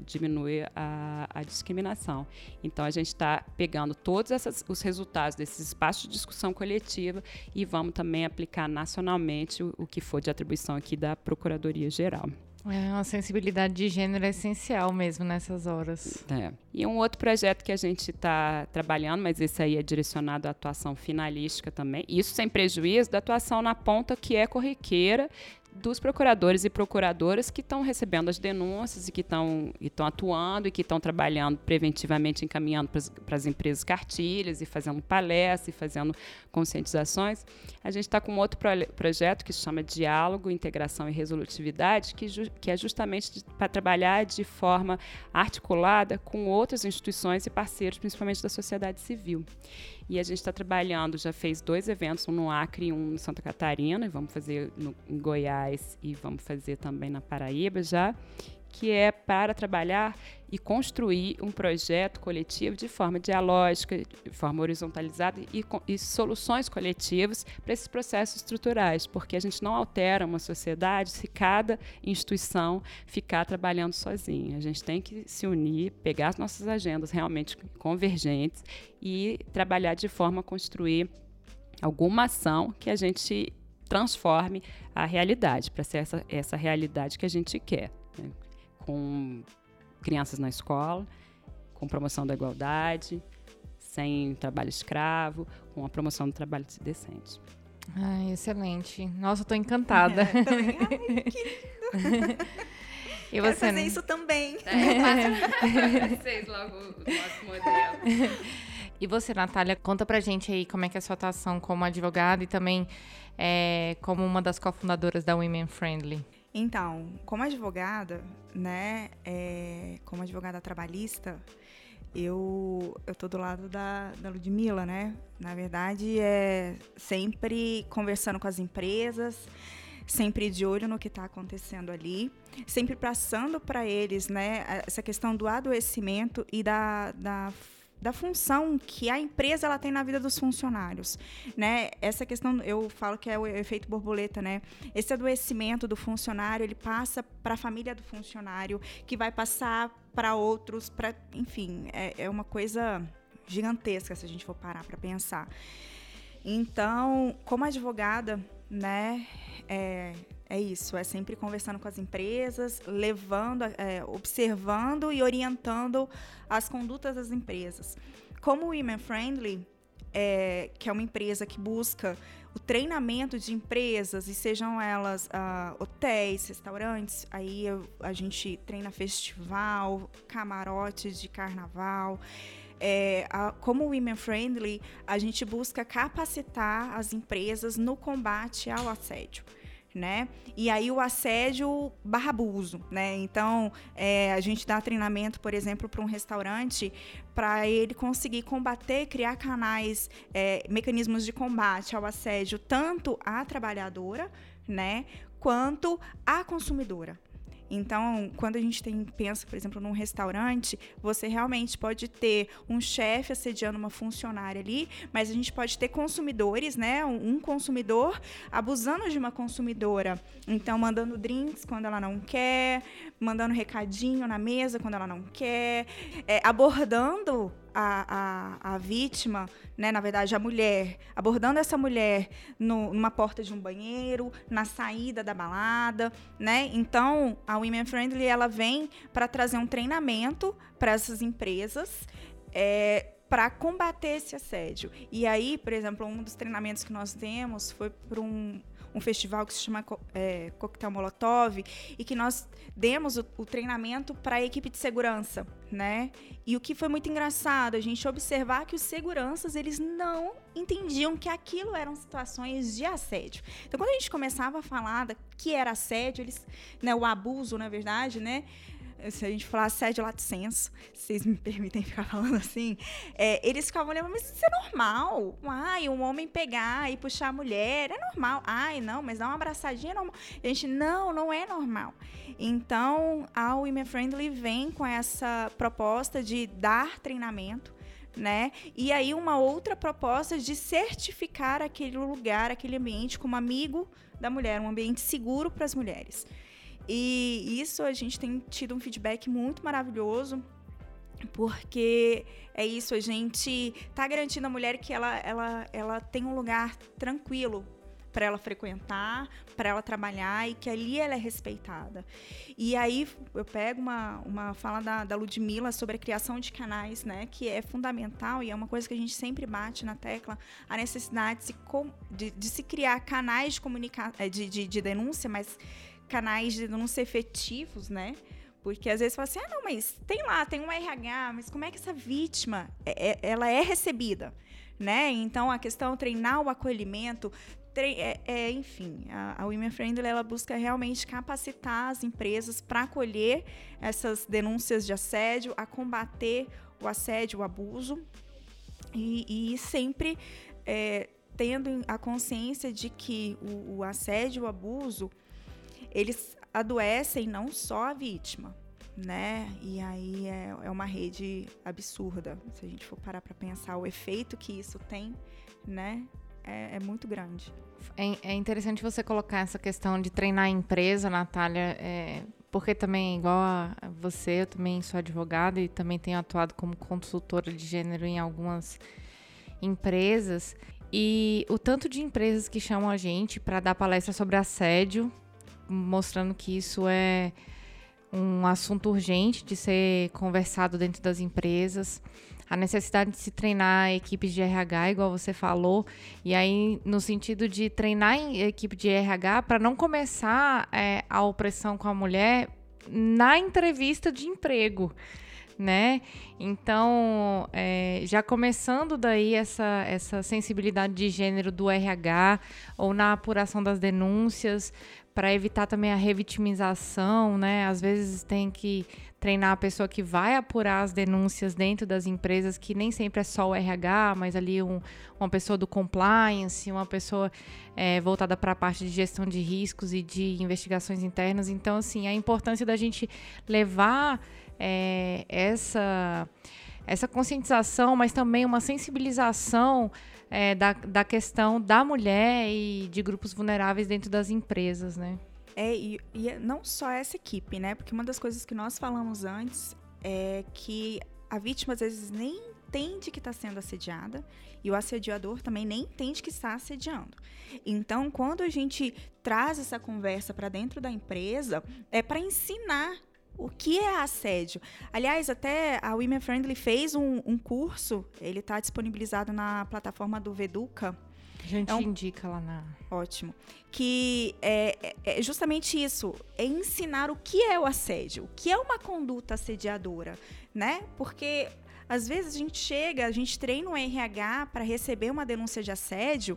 diminui a, a discriminação. Então a gente está pegando todos essas, os resultados desses espaços de discussão coletiva e vamos também aplicar nacionalmente o, o que for de atribuição aqui da Procuradoria Geral. É, uma sensibilidade de gênero é essencial mesmo nessas horas. É. E um outro projeto que a gente está trabalhando, mas esse aí é direcionado à atuação finalística também, isso sem prejuízo da atuação na ponta que é corriqueira dos procuradores e procuradoras que estão recebendo as denúncias e que estão atuando e que estão trabalhando preventivamente, encaminhando para as empresas cartilhas e fazendo palestras e fazendo conscientizações. A gente está com outro pro projeto que se chama Diálogo, Integração e Resolutividade, que, que é justamente para trabalhar de forma articulada com outras instituições e parceiros, principalmente da sociedade civil. E a gente está trabalhando, já fez dois eventos, um no Acre e um em Santa Catarina, e vamos fazer no, em Goiás e vamos fazer também na Paraíba já que é para trabalhar e construir um projeto coletivo de forma dialógica, de forma horizontalizada e, e soluções coletivas para esses processos estruturais, porque a gente não altera uma sociedade se cada instituição ficar trabalhando sozinha. A gente tem que se unir, pegar as nossas agendas realmente convergentes e trabalhar de forma a construir alguma ação que a gente transforme a realidade, para ser essa, essa realidade que a gente quer. Né? Com crianças na escola, com promoção da igualdade, sem trabalho escravo, com a promoção do trabalho decente. Ai, excelente. Nossa, eu tô encantada. É, também. *laughs* Ai, que lindo. E você, fazer né? isso também. *laughs* É, *laughs* vocês logo o nosso modelo. E você, Natália, conta pra gente aí como é que é a sua atuação como advogada e também é, como uma das cofundadoras da Women Friendly. Então, como advogada, né, é, como advogada trabalhista, eu eu tô do lado da, da Ludmilla, né? Na verdade, é sempre conversando com as empresas, sempre de olho no que está acontecendo ali, sempre passando para eles, né, essa questão do adoecimento e da, da da função que a empresa ela tem na vida dos funcionários, né? Essa questão eu falo que é o efeito borboleta, né? Esse adoecimento do funcionário ele passa para a família do funcionário, que vai passar para outros, para enfim, é, é uma coisa gigantesca se a gente for parar para pensar. Então, como advogada, né? É, é isso, é sempre conversando com as empresas, levando, é, observando e orientando as condutas das empresas. Como o Women Friendly, é, que é uma empresa que busca o treinamento de empresas, e sejam elas uh, hotéis, restaurantes, aí a gente treina festival, camarotes de carnaval. É, a, como Women Friendly, a gente busca capacitar as empresas no combate ao assédio né? E aí o assédio barra abuso, né? Então, é, a gente dá treinamento, por exemplo, para um restaurante para ele conseguir combater, criar canais, é, mecanismos de combate ao assédio tanto à trabalhadora, né, quanto à consumidora. Então, quando a gente tem, pensa, por exemplo, num restaurante, você realmente pode ter um chefe assediando uma funcionária ali, mas a gente pode ter consumidores, né? Um consumidor abusando de uma consumidora. Então, mandando drinks quando ela não quer, mandando recadinho na mesa quando ela não quer, é, abordando a, a, a, vítima, né, na verdade a mulher, abordando essa mulher no, numa porta de um banheiro, na saída da balada, né? Então a Women Friendly ela vem para trazer um treinamento para essas empresas. É, para combater esse assédio. E aí, por exemplo, um dos treinamentos que nós temos foi para um, um festival que se chama é, Coquetel Molotov e que nós demos o, o treinamento para a equipe de segurança, né? E o que foi muito engraçado, a gente observar que os seguranças, eles não entendiam que aquilo eram situações de assédio. Então, quando a gente começava a falar que era assédio, eles, né, o abuso, na verdade, né? Se a gente falar assédio lato senso, vocês me permitem ficar falando assim, é, eles ficavam olhando, mas isso é normal. Ai, um homem pegar e puxar a mulher, é normal. Ai, não, mas dar uma abraçadinha é normal. A gente, não, não é normal. Então, a Women Friendly vem com essa proposta de dar treinamento, né? E aí uma outra proposta de certificar aquele lugar, aquele ambiente como amigo da mulher, um ambiente seguro para as mulheres. E isso a gente tem tido um feedback muito maravilhoso, porque é isso, a gente está garantindo à mulher que ela, ela, ela tem um lugar tranquilo para ela frequentar, para ela trabalhar e que ali ela é respeitada. E aí eu pego uma, uma fala da, da Ludmilla sobre a criação de canais, né, que é fundamental e é uma coisa que a gente sempre bate na tecla, a necessidade de se, de, de se criar canais de é, de, de, de denúncia, mas canais de denúncia efetivos, né? Porque às vezes fala assim, ah, não, mas tem lá, tem um RH, mas como é que essa vítima, é, é, ela é recebida? Né? Então, a questão treinar o acolhimento, é, é, enfim, a, a Women Friendly ela busca realmente capacitar as empresas para acolher essas denúncias de assédio, a combater o assédio, o abuso e, e sempre é, tendo a consciência de que o, o assédio, o abuso, eles adoecem não só a vítima, né? E aí é, é uma rede absurda. Se a gente for parar para pensar o efeito que isso tem, né? É, é muito grande. É, é, interessante você colocar essa questão de treinar a empresa, Natália, é, porque também, igual a você, eu também sou advogada e também tenho atuado como consultora de gênero em algumas empresas. E o tanto de empresas que chamam a gente para dar palestra sobre assédio mostrando que isso é um assunto urgente de ser conversado dentro das empresas. A necessidade de se treinar equipes de RH, igual você falou, e aí no sentido de treinar equipe de RH para não começar é, a opressão com a mulher na entrevista de emprego né? Então, é, já começando daí essa, essa sensibilidade de gênero do RH ou na apuração das denúncias, para evitar também a revitimização, né? Às vezes tem que treinar a pessoa que vai apurar as denúncias dentro das empresas, que nem sempre é só o RH, mas ali um, uma pessoa do compliance, uma pessoa é, voltada para a parte de gestão de riscos e de investigações internas. Então, assim, a importância da gente levar é, essa, essa conscientização, mas também uma sensibilização é, da, da questão da mulher e de grupos vulneráveis dentro das empresas, né? É, e, e não só essa equipe, né? Porque uma das coisas que nós falamos antes é que a vítima às vezes nem entende que está sendo assediada e o assediador também nem entende que está assediando. Então, quando a gente traz essa conversa para dentro da empresa, é para ensinar o que é assédio. Aliás, até a Women Friendly fez um, um curso, ele está disponibilizado na plataforma do Veduca. A gente é um... indica lá na. Ótimo. Que é, é, é, justamente isso: é ensinar o que é o assédio, o que é uma conduta assediadora, né? Porque às vezes a gente chega, a gente treina um RH para receber uma denúncia de assédio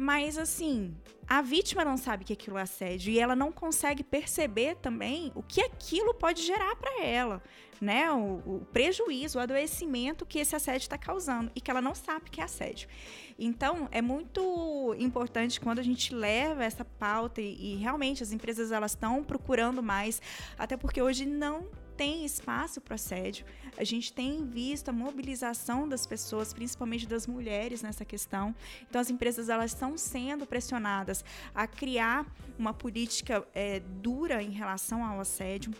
mas assim, a vítima não sabe que aquilo é assédio e ela não consegue perceber também o que aquilo pode gerar para ela, né? O, o, prejuízo, o adoecimento que esse assédio está causando e que ela não sabe que é assédio. Então, é muito importante quando a gente leva essa pauta e, e realmente as empresas elas estão procurando mais, até porque hoje não tem espaço para assédio. A gente tem visto a mobilização das pessoas, principalmente das mulheres nessa questão. Então, as empresas elas estão sendo pressionadas a criar uma política é, dura em relação ao assédio.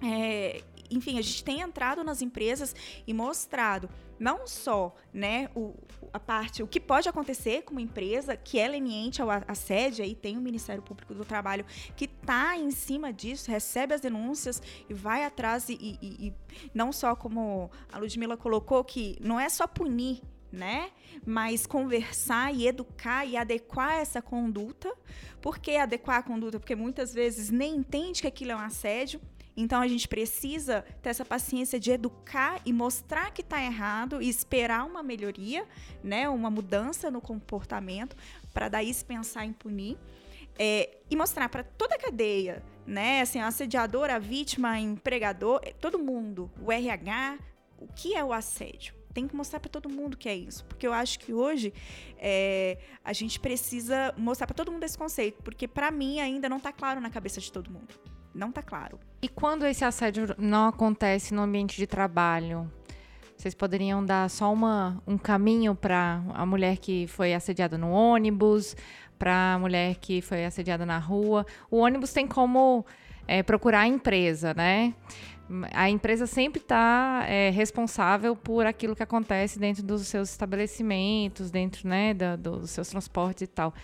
É, enfim, a gente tem entrado nas empresas e mostrado não só né, o, a parte, o que pode acontecer com uma empresa que é leniente ao assédio, aí tem o Ministério Público do Trabalho que está em cima disso, recebe as denúncias e vai atrás e, e, e não só como a Ludmilla colocou, que não é só punir, né? Mas conversar e educar e adequar essa conduta. Por que adequar a conduta? Porque muitas vezes nem entende que aquilo é um assédio então a gente precisa ter essa paciência de educar e mostrar que está errado e esperar uma melhoria, né, uma mudança no comportamento para daí se pensar em punir. É, e mostrar para toda a cadeia, né, assim, a a vítima, empregador, é, todo mundo, o RH, o que é o assédio tem que mostrar para todo mundo que é isso, porque eu acho que hoje é, a gente precisa mostrar para todo mundo esse conceito, porque para mim ainda não está claro na cabeça de todo mundo não está claro. E quando esse assédio não acontece no ambiente de trabalho? Vocês poderiam dar só uma, um caminho para a mulher que foi assediada no ônibus, para a mulher que foi assediada na rua. O ônibus tem como é, procurar a empresa, né? A empresa sempre está é, responsável por aquilo que acontece dentro dos seus estabelecimentos, dentro né, da, dos seus transportes e tal.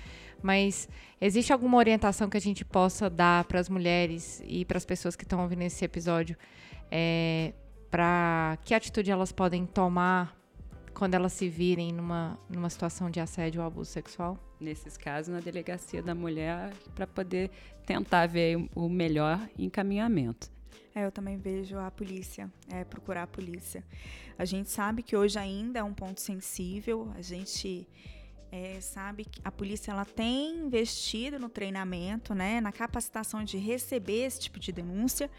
Mas existe alguma orientação que a gente possa dar para as mulheres e para as pessoas que estão ouvindo esse episódio é, para que atitude elas podem tomar quando elas se virem numa, numa situação de assédio ou abuso sexual? Nesses casos, na delegacia da mulher, para poder tentar ver o melhor encaminhamento. É, eu também vejo a polícia, é, procurar a polícia. A gente sabe que hoje ainda é um ponto sensível, a gente é, sabe que a polícia ela tem investido no treinamento, né, na capacitação de receber esse tipo de denúncia,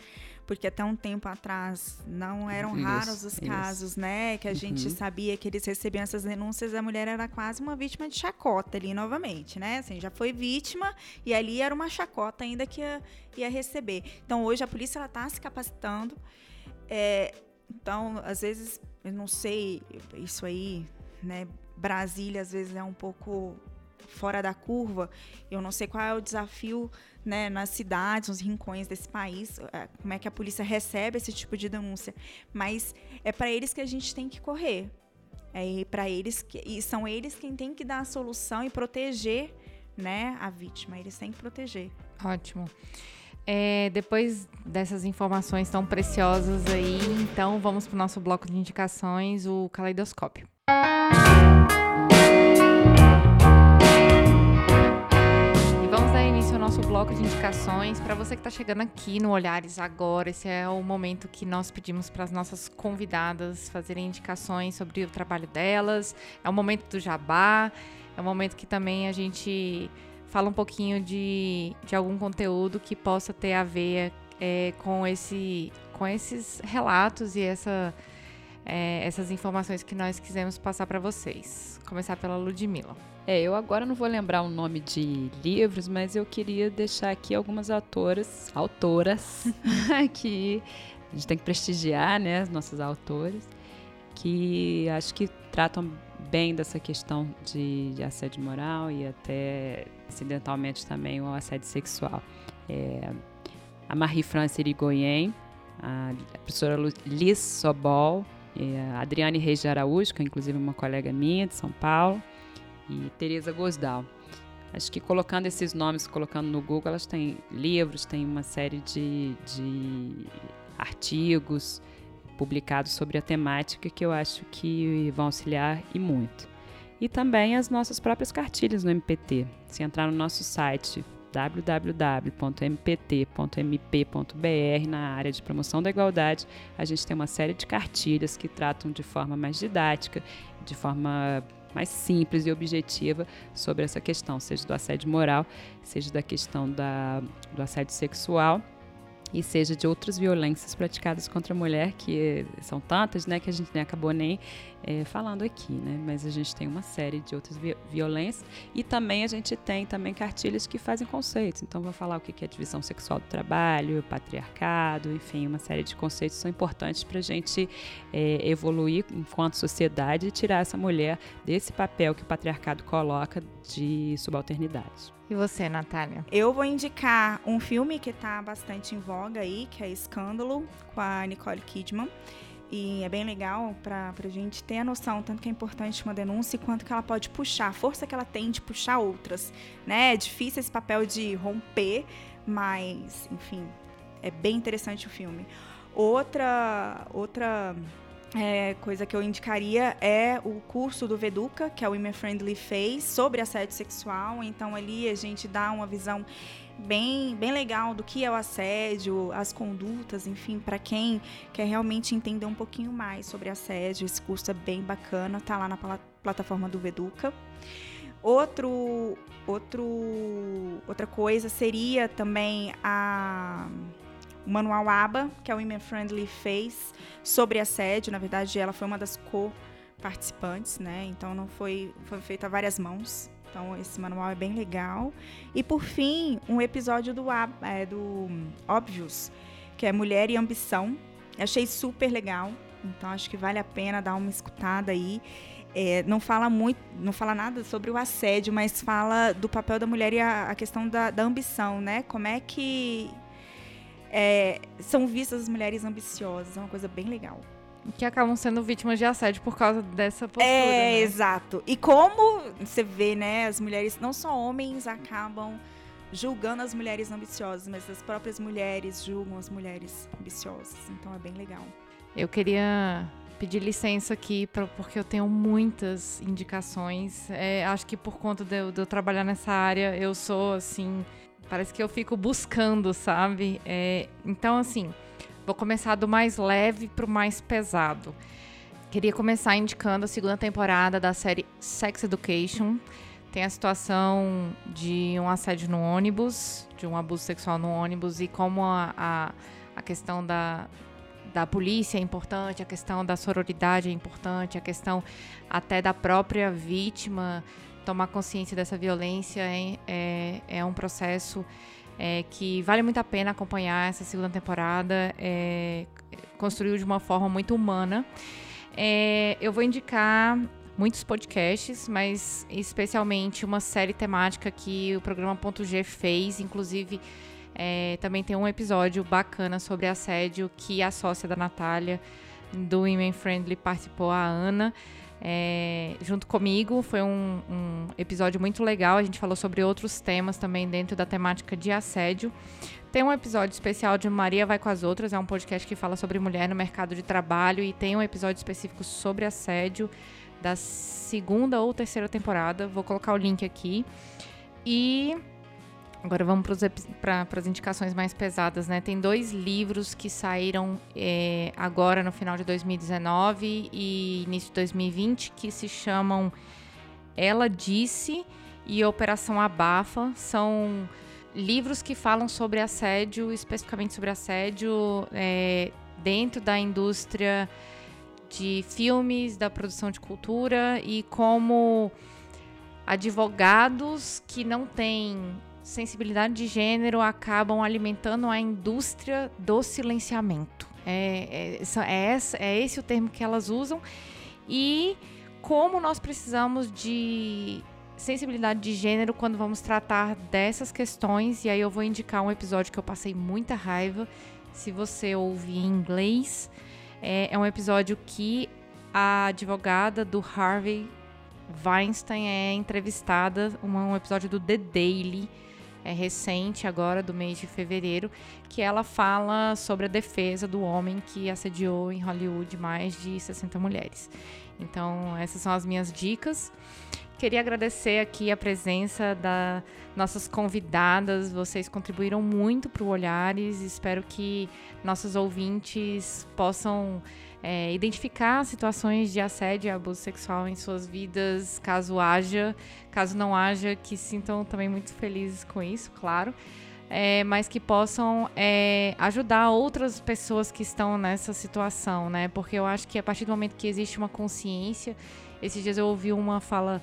porque até um tempo atrás não eram isso, raros os casos, isso. né, que a uhum. gente sabia que eles recebiam essas denúncias, a mulher era quase uma vítima de chacota ali novamente, né, assim, já foi vítima e ali era uma chacota ainda que ia, ia receber. Então hoje a polícia ela está se capacitando, é, então às vezes eu não sei isso aí, né, Brasília às vezes é um pouco fora da curva. Eu não sei qual é o desafio né, nas cidades, nos rincões desse país, é, como é que a polícia recebe esse tipo de denúncia. Mas é para eles que a gente tem que correr. É para eles que, e são eles quem tem que dar a solução e proteger né, a vítima. Eles têm que proteger. Ótimo. É, depois dessas informações tão preciosas aí, então vamos para o nosso bloco de indicações, o caleidoscópio. Nosso bloco de indicações. Para você que está chegando aqui no Olhares agora, esse é o momento que nós pedimos para as nossas convidadas fazerem indicações sobre o trabalho delas. É o momento do jabá, é o momento que também a gente fala um pouquinho de, de algum conteúdo que possa ter a ver é, com, esse, com esses relatos e essa, é, essas informações que nós quisemos passar para vocês. Começar pela Ludmilla. É, eu agora não vou lembrar o nome de livros, mas eu queria deixar aqui algumas autoras, autoras, *laughs* que a gente tem que prestigiar, né, as nossas autoras, que acho que tratam bem dessa questão de, de assédio moral e até acidentalmente também o assédio sexual. É, a Marie-France Irigoyen, a professora Liz Sobol, Adriane Reis de Araújo, que é inclusive uma colega minha de São Paulo, e Teresa Gosdal. Acho que colocando esses nomes, colocando no Google, elas têm livros, têm uma série de, de artigos publicados sobre a temática que eu acho que vão auxiliar e muito. E também as nossas próprias cartilhas no MPT. Se entrar no nosso site www.mpt.mp.br na área de promoção da igualdade, a gente tem uma série de cartilhas que tratam de forma mais didática, de forma mais simples e objetiva sobre essa questão, seja do assédio moral, seja da questão da, do assédio sexual e seja de outras violências praticadas contra a mulher, que são tantas, né, que a gente nem acabou nem é, falando aqui, né, mas a gente tem uma série de outras vi violências e também a gente tem também cartilhas que fazem conceitos, então vou falar o que é divisão sexual do trabalho, patriarcado, enfim, uma série de conceitos que são importantes para a gente é, evoluir enquanto sociedade e tirar essa mulher desse papel que o patriarcado coloca de subalternidade. E você, Natália? Eu vou indicar um filme que está bastante em voga aí, que é Escândalo, com a Nicole Kidman. E é bem legal para a gente ter a noção tanto que é importante uma denúncia quanto que ela pode puxar, a força que ela tem de puxar outras. Né? É difícil esse papel de romper, mas, enfim, é bem interessante o filme. Outra, outra é, coisa que eu indicaria é o curso do Veduca, que o Women Friendly Face, sobre assédio sexual. Então, ali a gente dá uma visão bem, bem legal do que é o assédio, as condutas, enfim, para quem quer realmente entender um pouquinho mais sobre assédio. Esse curso é bem bacana, tá lá na plataforma do Veduca. Outro, outro, outra coisa seria também a o manual ABA, que o Women Friendly Face, sobre assédio. Na verdade, ela foi uma das co-participantes, né? Então não foi, foi feito a várias mãos. Então esse manual é bem legal. E por fim, um episódio do, é, do Obvious, que é Mulher e Ambição. Achei super legal. Então acho que vale a pena dar uma escutada aí. É, não fala muito, não fala nada sobre o assédio, mas fala do papel da mulher e a, a questão da, da ambição, né? Como é que é, são vistas as mulheres ambiciosas, é uma coisa bem legal. que acabam sendo vítimas de assédio por causa dessa postura. É, né? exato. E como você vê, né, as mulheres, não só homens acabam julgando as mulheres ambiciosas, mas as próprias mulheres julgam as mulheres ambiciosas. Então é bem legal. Eu queria pedir licença aqui pra, porque eu tenho muitas indicações. É, acho que por conta de eu, de eu trabalhar nessa área, eu sou assim. Parece que eu fico buscando, sabe? É, então, assim, vou começar do mais leve pro mais pesado. Queria começar indicando a segunda temporada da série Sex Education. Tem a situação de um assédio no ônibus, de um abuso sexual no ônibus e como a, a, a questão da, da polícia é importante, a questão da sororidade é importante, a questão até da própria vítima tomar consciência dessa violência é, é, é um processo é, que vale muito a pena acompanhar essa segunda temporada. É, construiu de uma forma muito humana. É, eu vou indicar muitos podcasts, mas especialmente uma série temática que o programa Ponto G fez, inclusive é, também tem um episódio bacana sobre assédio que a sócia da Natália, do Women Friendly, participou, a Ana. É, junto comigo. Foi um, um, episódio muito legal. A gente falou sobre outros temas também dentro da temática de assédio. Tem um episódio especial de Maria Vai com as Outras, é um podcast que fala sobre mulher no mercado de trabalho e tem um episódio específico sobre assédio da segunda ou terceira temporada. Vou colocar o link aqui. E Agora vamos para as indicações mais pesadas, né? Tem dois livros que saíram é, agora no final de 2019 e início de 2020 que se chamam Ela Disse e Operação Abafa. São livros que falam sobre assédio, especificamente sobre assédio é, dentro da indústria de filmes, da produção de cultura e como advogados que não têm sensibilidade de gênero acabam alimentando a indústria do silenciamento. É, é, é, é esse o termo que elas usam. E como nós precisamos de sensibilidade de gênero quando vamos tratar dessas questões. E aí eu vou indicar um episódio que eu passei muita raiva. Se você ouvir em inglês, é, é um episódio que a advogada do Harvey Weinstein é entrevistada, um, um episódio do The Daily é, recente agora, do mês de fevereiro, que ela fala sobre a defesa do homem que assediou em Hollywood mais de 60 mulheres. Então, essas são as minhas dicas. Queria agradecer aqui a presença das nossas convidadas. Vocês contribuíram muito para o Olhares. Espero que nossos ouvintes possam é, identificar situações de assédio e abuso sexual em suas vidas, caso haja, caso não haja, que sintam também muito felizes com isso, claro. É, mas que possam é, ajudar outras pessoas que estão nessa situação, né? Porque eu acho que a partir do momento que existe uma consciência, esses dias eu ouvi uma fala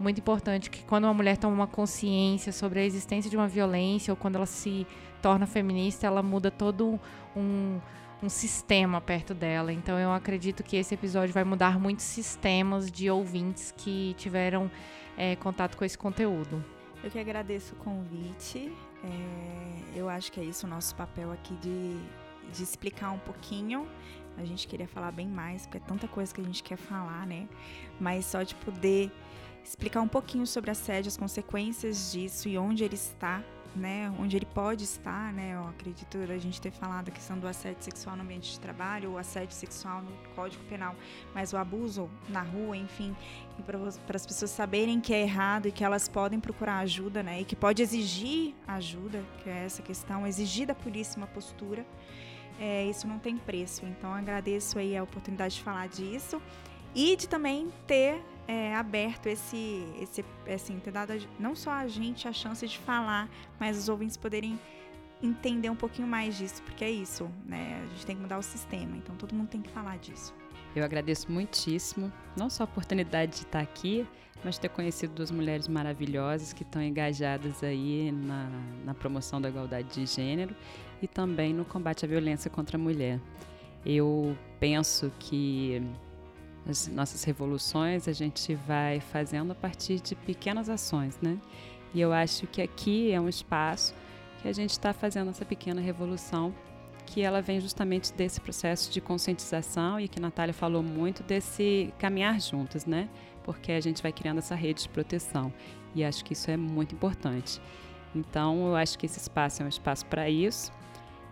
muito importante que quando uma mulher toma uma consciência sobre a existência de uma violência ou quando ela se torna feminista, ela muda todo um um sistema perto dela. Então eu acredito que esse episódio vai mudar muitos sistemas de ouvintes que tiveram é, contato com esse conteúdo. Eu que agradeço o convite. É, eu acho que é isso o nosso papel aqui de, de explicar um pouquinho. A gente queria falar bem mais, porque é tanta coisa que a gente quer falar, né? Mas só de poder explicar um pouquinho sobre assédio, as consequências disso e onde ele está né, onde ele pode estar, né, eu acredito a gente ter falado a questão do assédio sexual no ambiente de trabalho, o assédio sexual no Código Penal, mas o abuso na rua, enfim, para as pessoas saberem que é errado e que elas podem procurar ajuda, né, e que pode exigir ajuda, que é essa questão, exigir da polícia uma postura, é, isso não tem preço. Então agradeço aí a oportunidade de falar disso e de também ter é, aberto esse, esse, assim, ter dado não só a gente a chance de falar, mas os ouvintes poderem entender um pouquinho mais disso, porque é isso, né? A gente tem que mudar o sistema, então todo mundo tem que falar disso. Eu agradeço muitíssimo, não só a oportunidade de estar aqui, mas ter conhecido duas mulheres maravilhosas que estão engajadas aí na, na promoção da igualdade de gênero e também no combate à violência contra a mulher. Eu penso que as nossas revoluções a gente vai fazendo a partir de pequenas ações, né? E eu acho que aqui é um espaço que a gente está fazendo essa pequena revolução que ela vem justamente desse processo de conscientização e que a Natália falou muito desse caminhar juntas, né? Porque a gente vai criando essa rede de proteção e acho que isso é muito importante. Então, eu acho que esse espaço é um espaço para isso,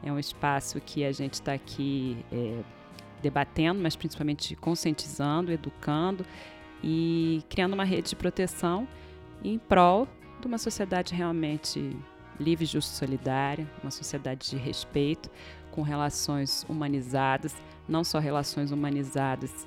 é um espaço que a gente está aqui é, debatendo, mas principalmente conscientizando, educando e criando uma rede de proteção em prol de uma sociedade realmente livre, justa e solidária, uma sociedade de respeito, com relações humanizadas, não só relações humanizadas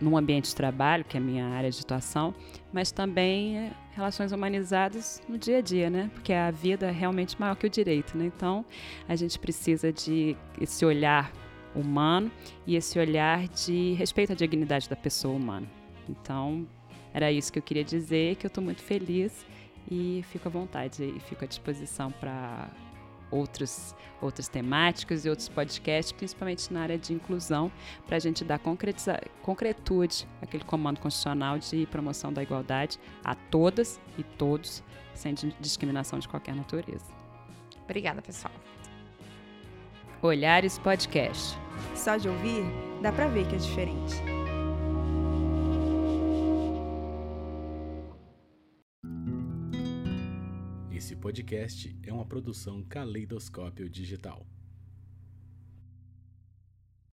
no ambiente de trabalho, que é a minha área de atuação, mas também é, relações humanizadas no dia a dia, né? Porque a vida é realmente maior que o direito, né? Então, a gente precisa de esse olhar humano e esse olhar de respeito à dignidade da pessoa humana. Então, era isso que eu queria dizer, que eu estou muito feliz e fico à vontade e fico à disposição para outros, outras temáticas e outros podcasts, principalmente na área de inclusão, para a gente dar concretude aquele comando constitucional de promoção da igualdade a todas e todos, sem discriminação de qualquer natureza. Obrigada, pessoal. Olhares Podcast. Só de ouvir, dá para ver que é diferente. Esse podcast é uma produção Caleidoscópio Digital.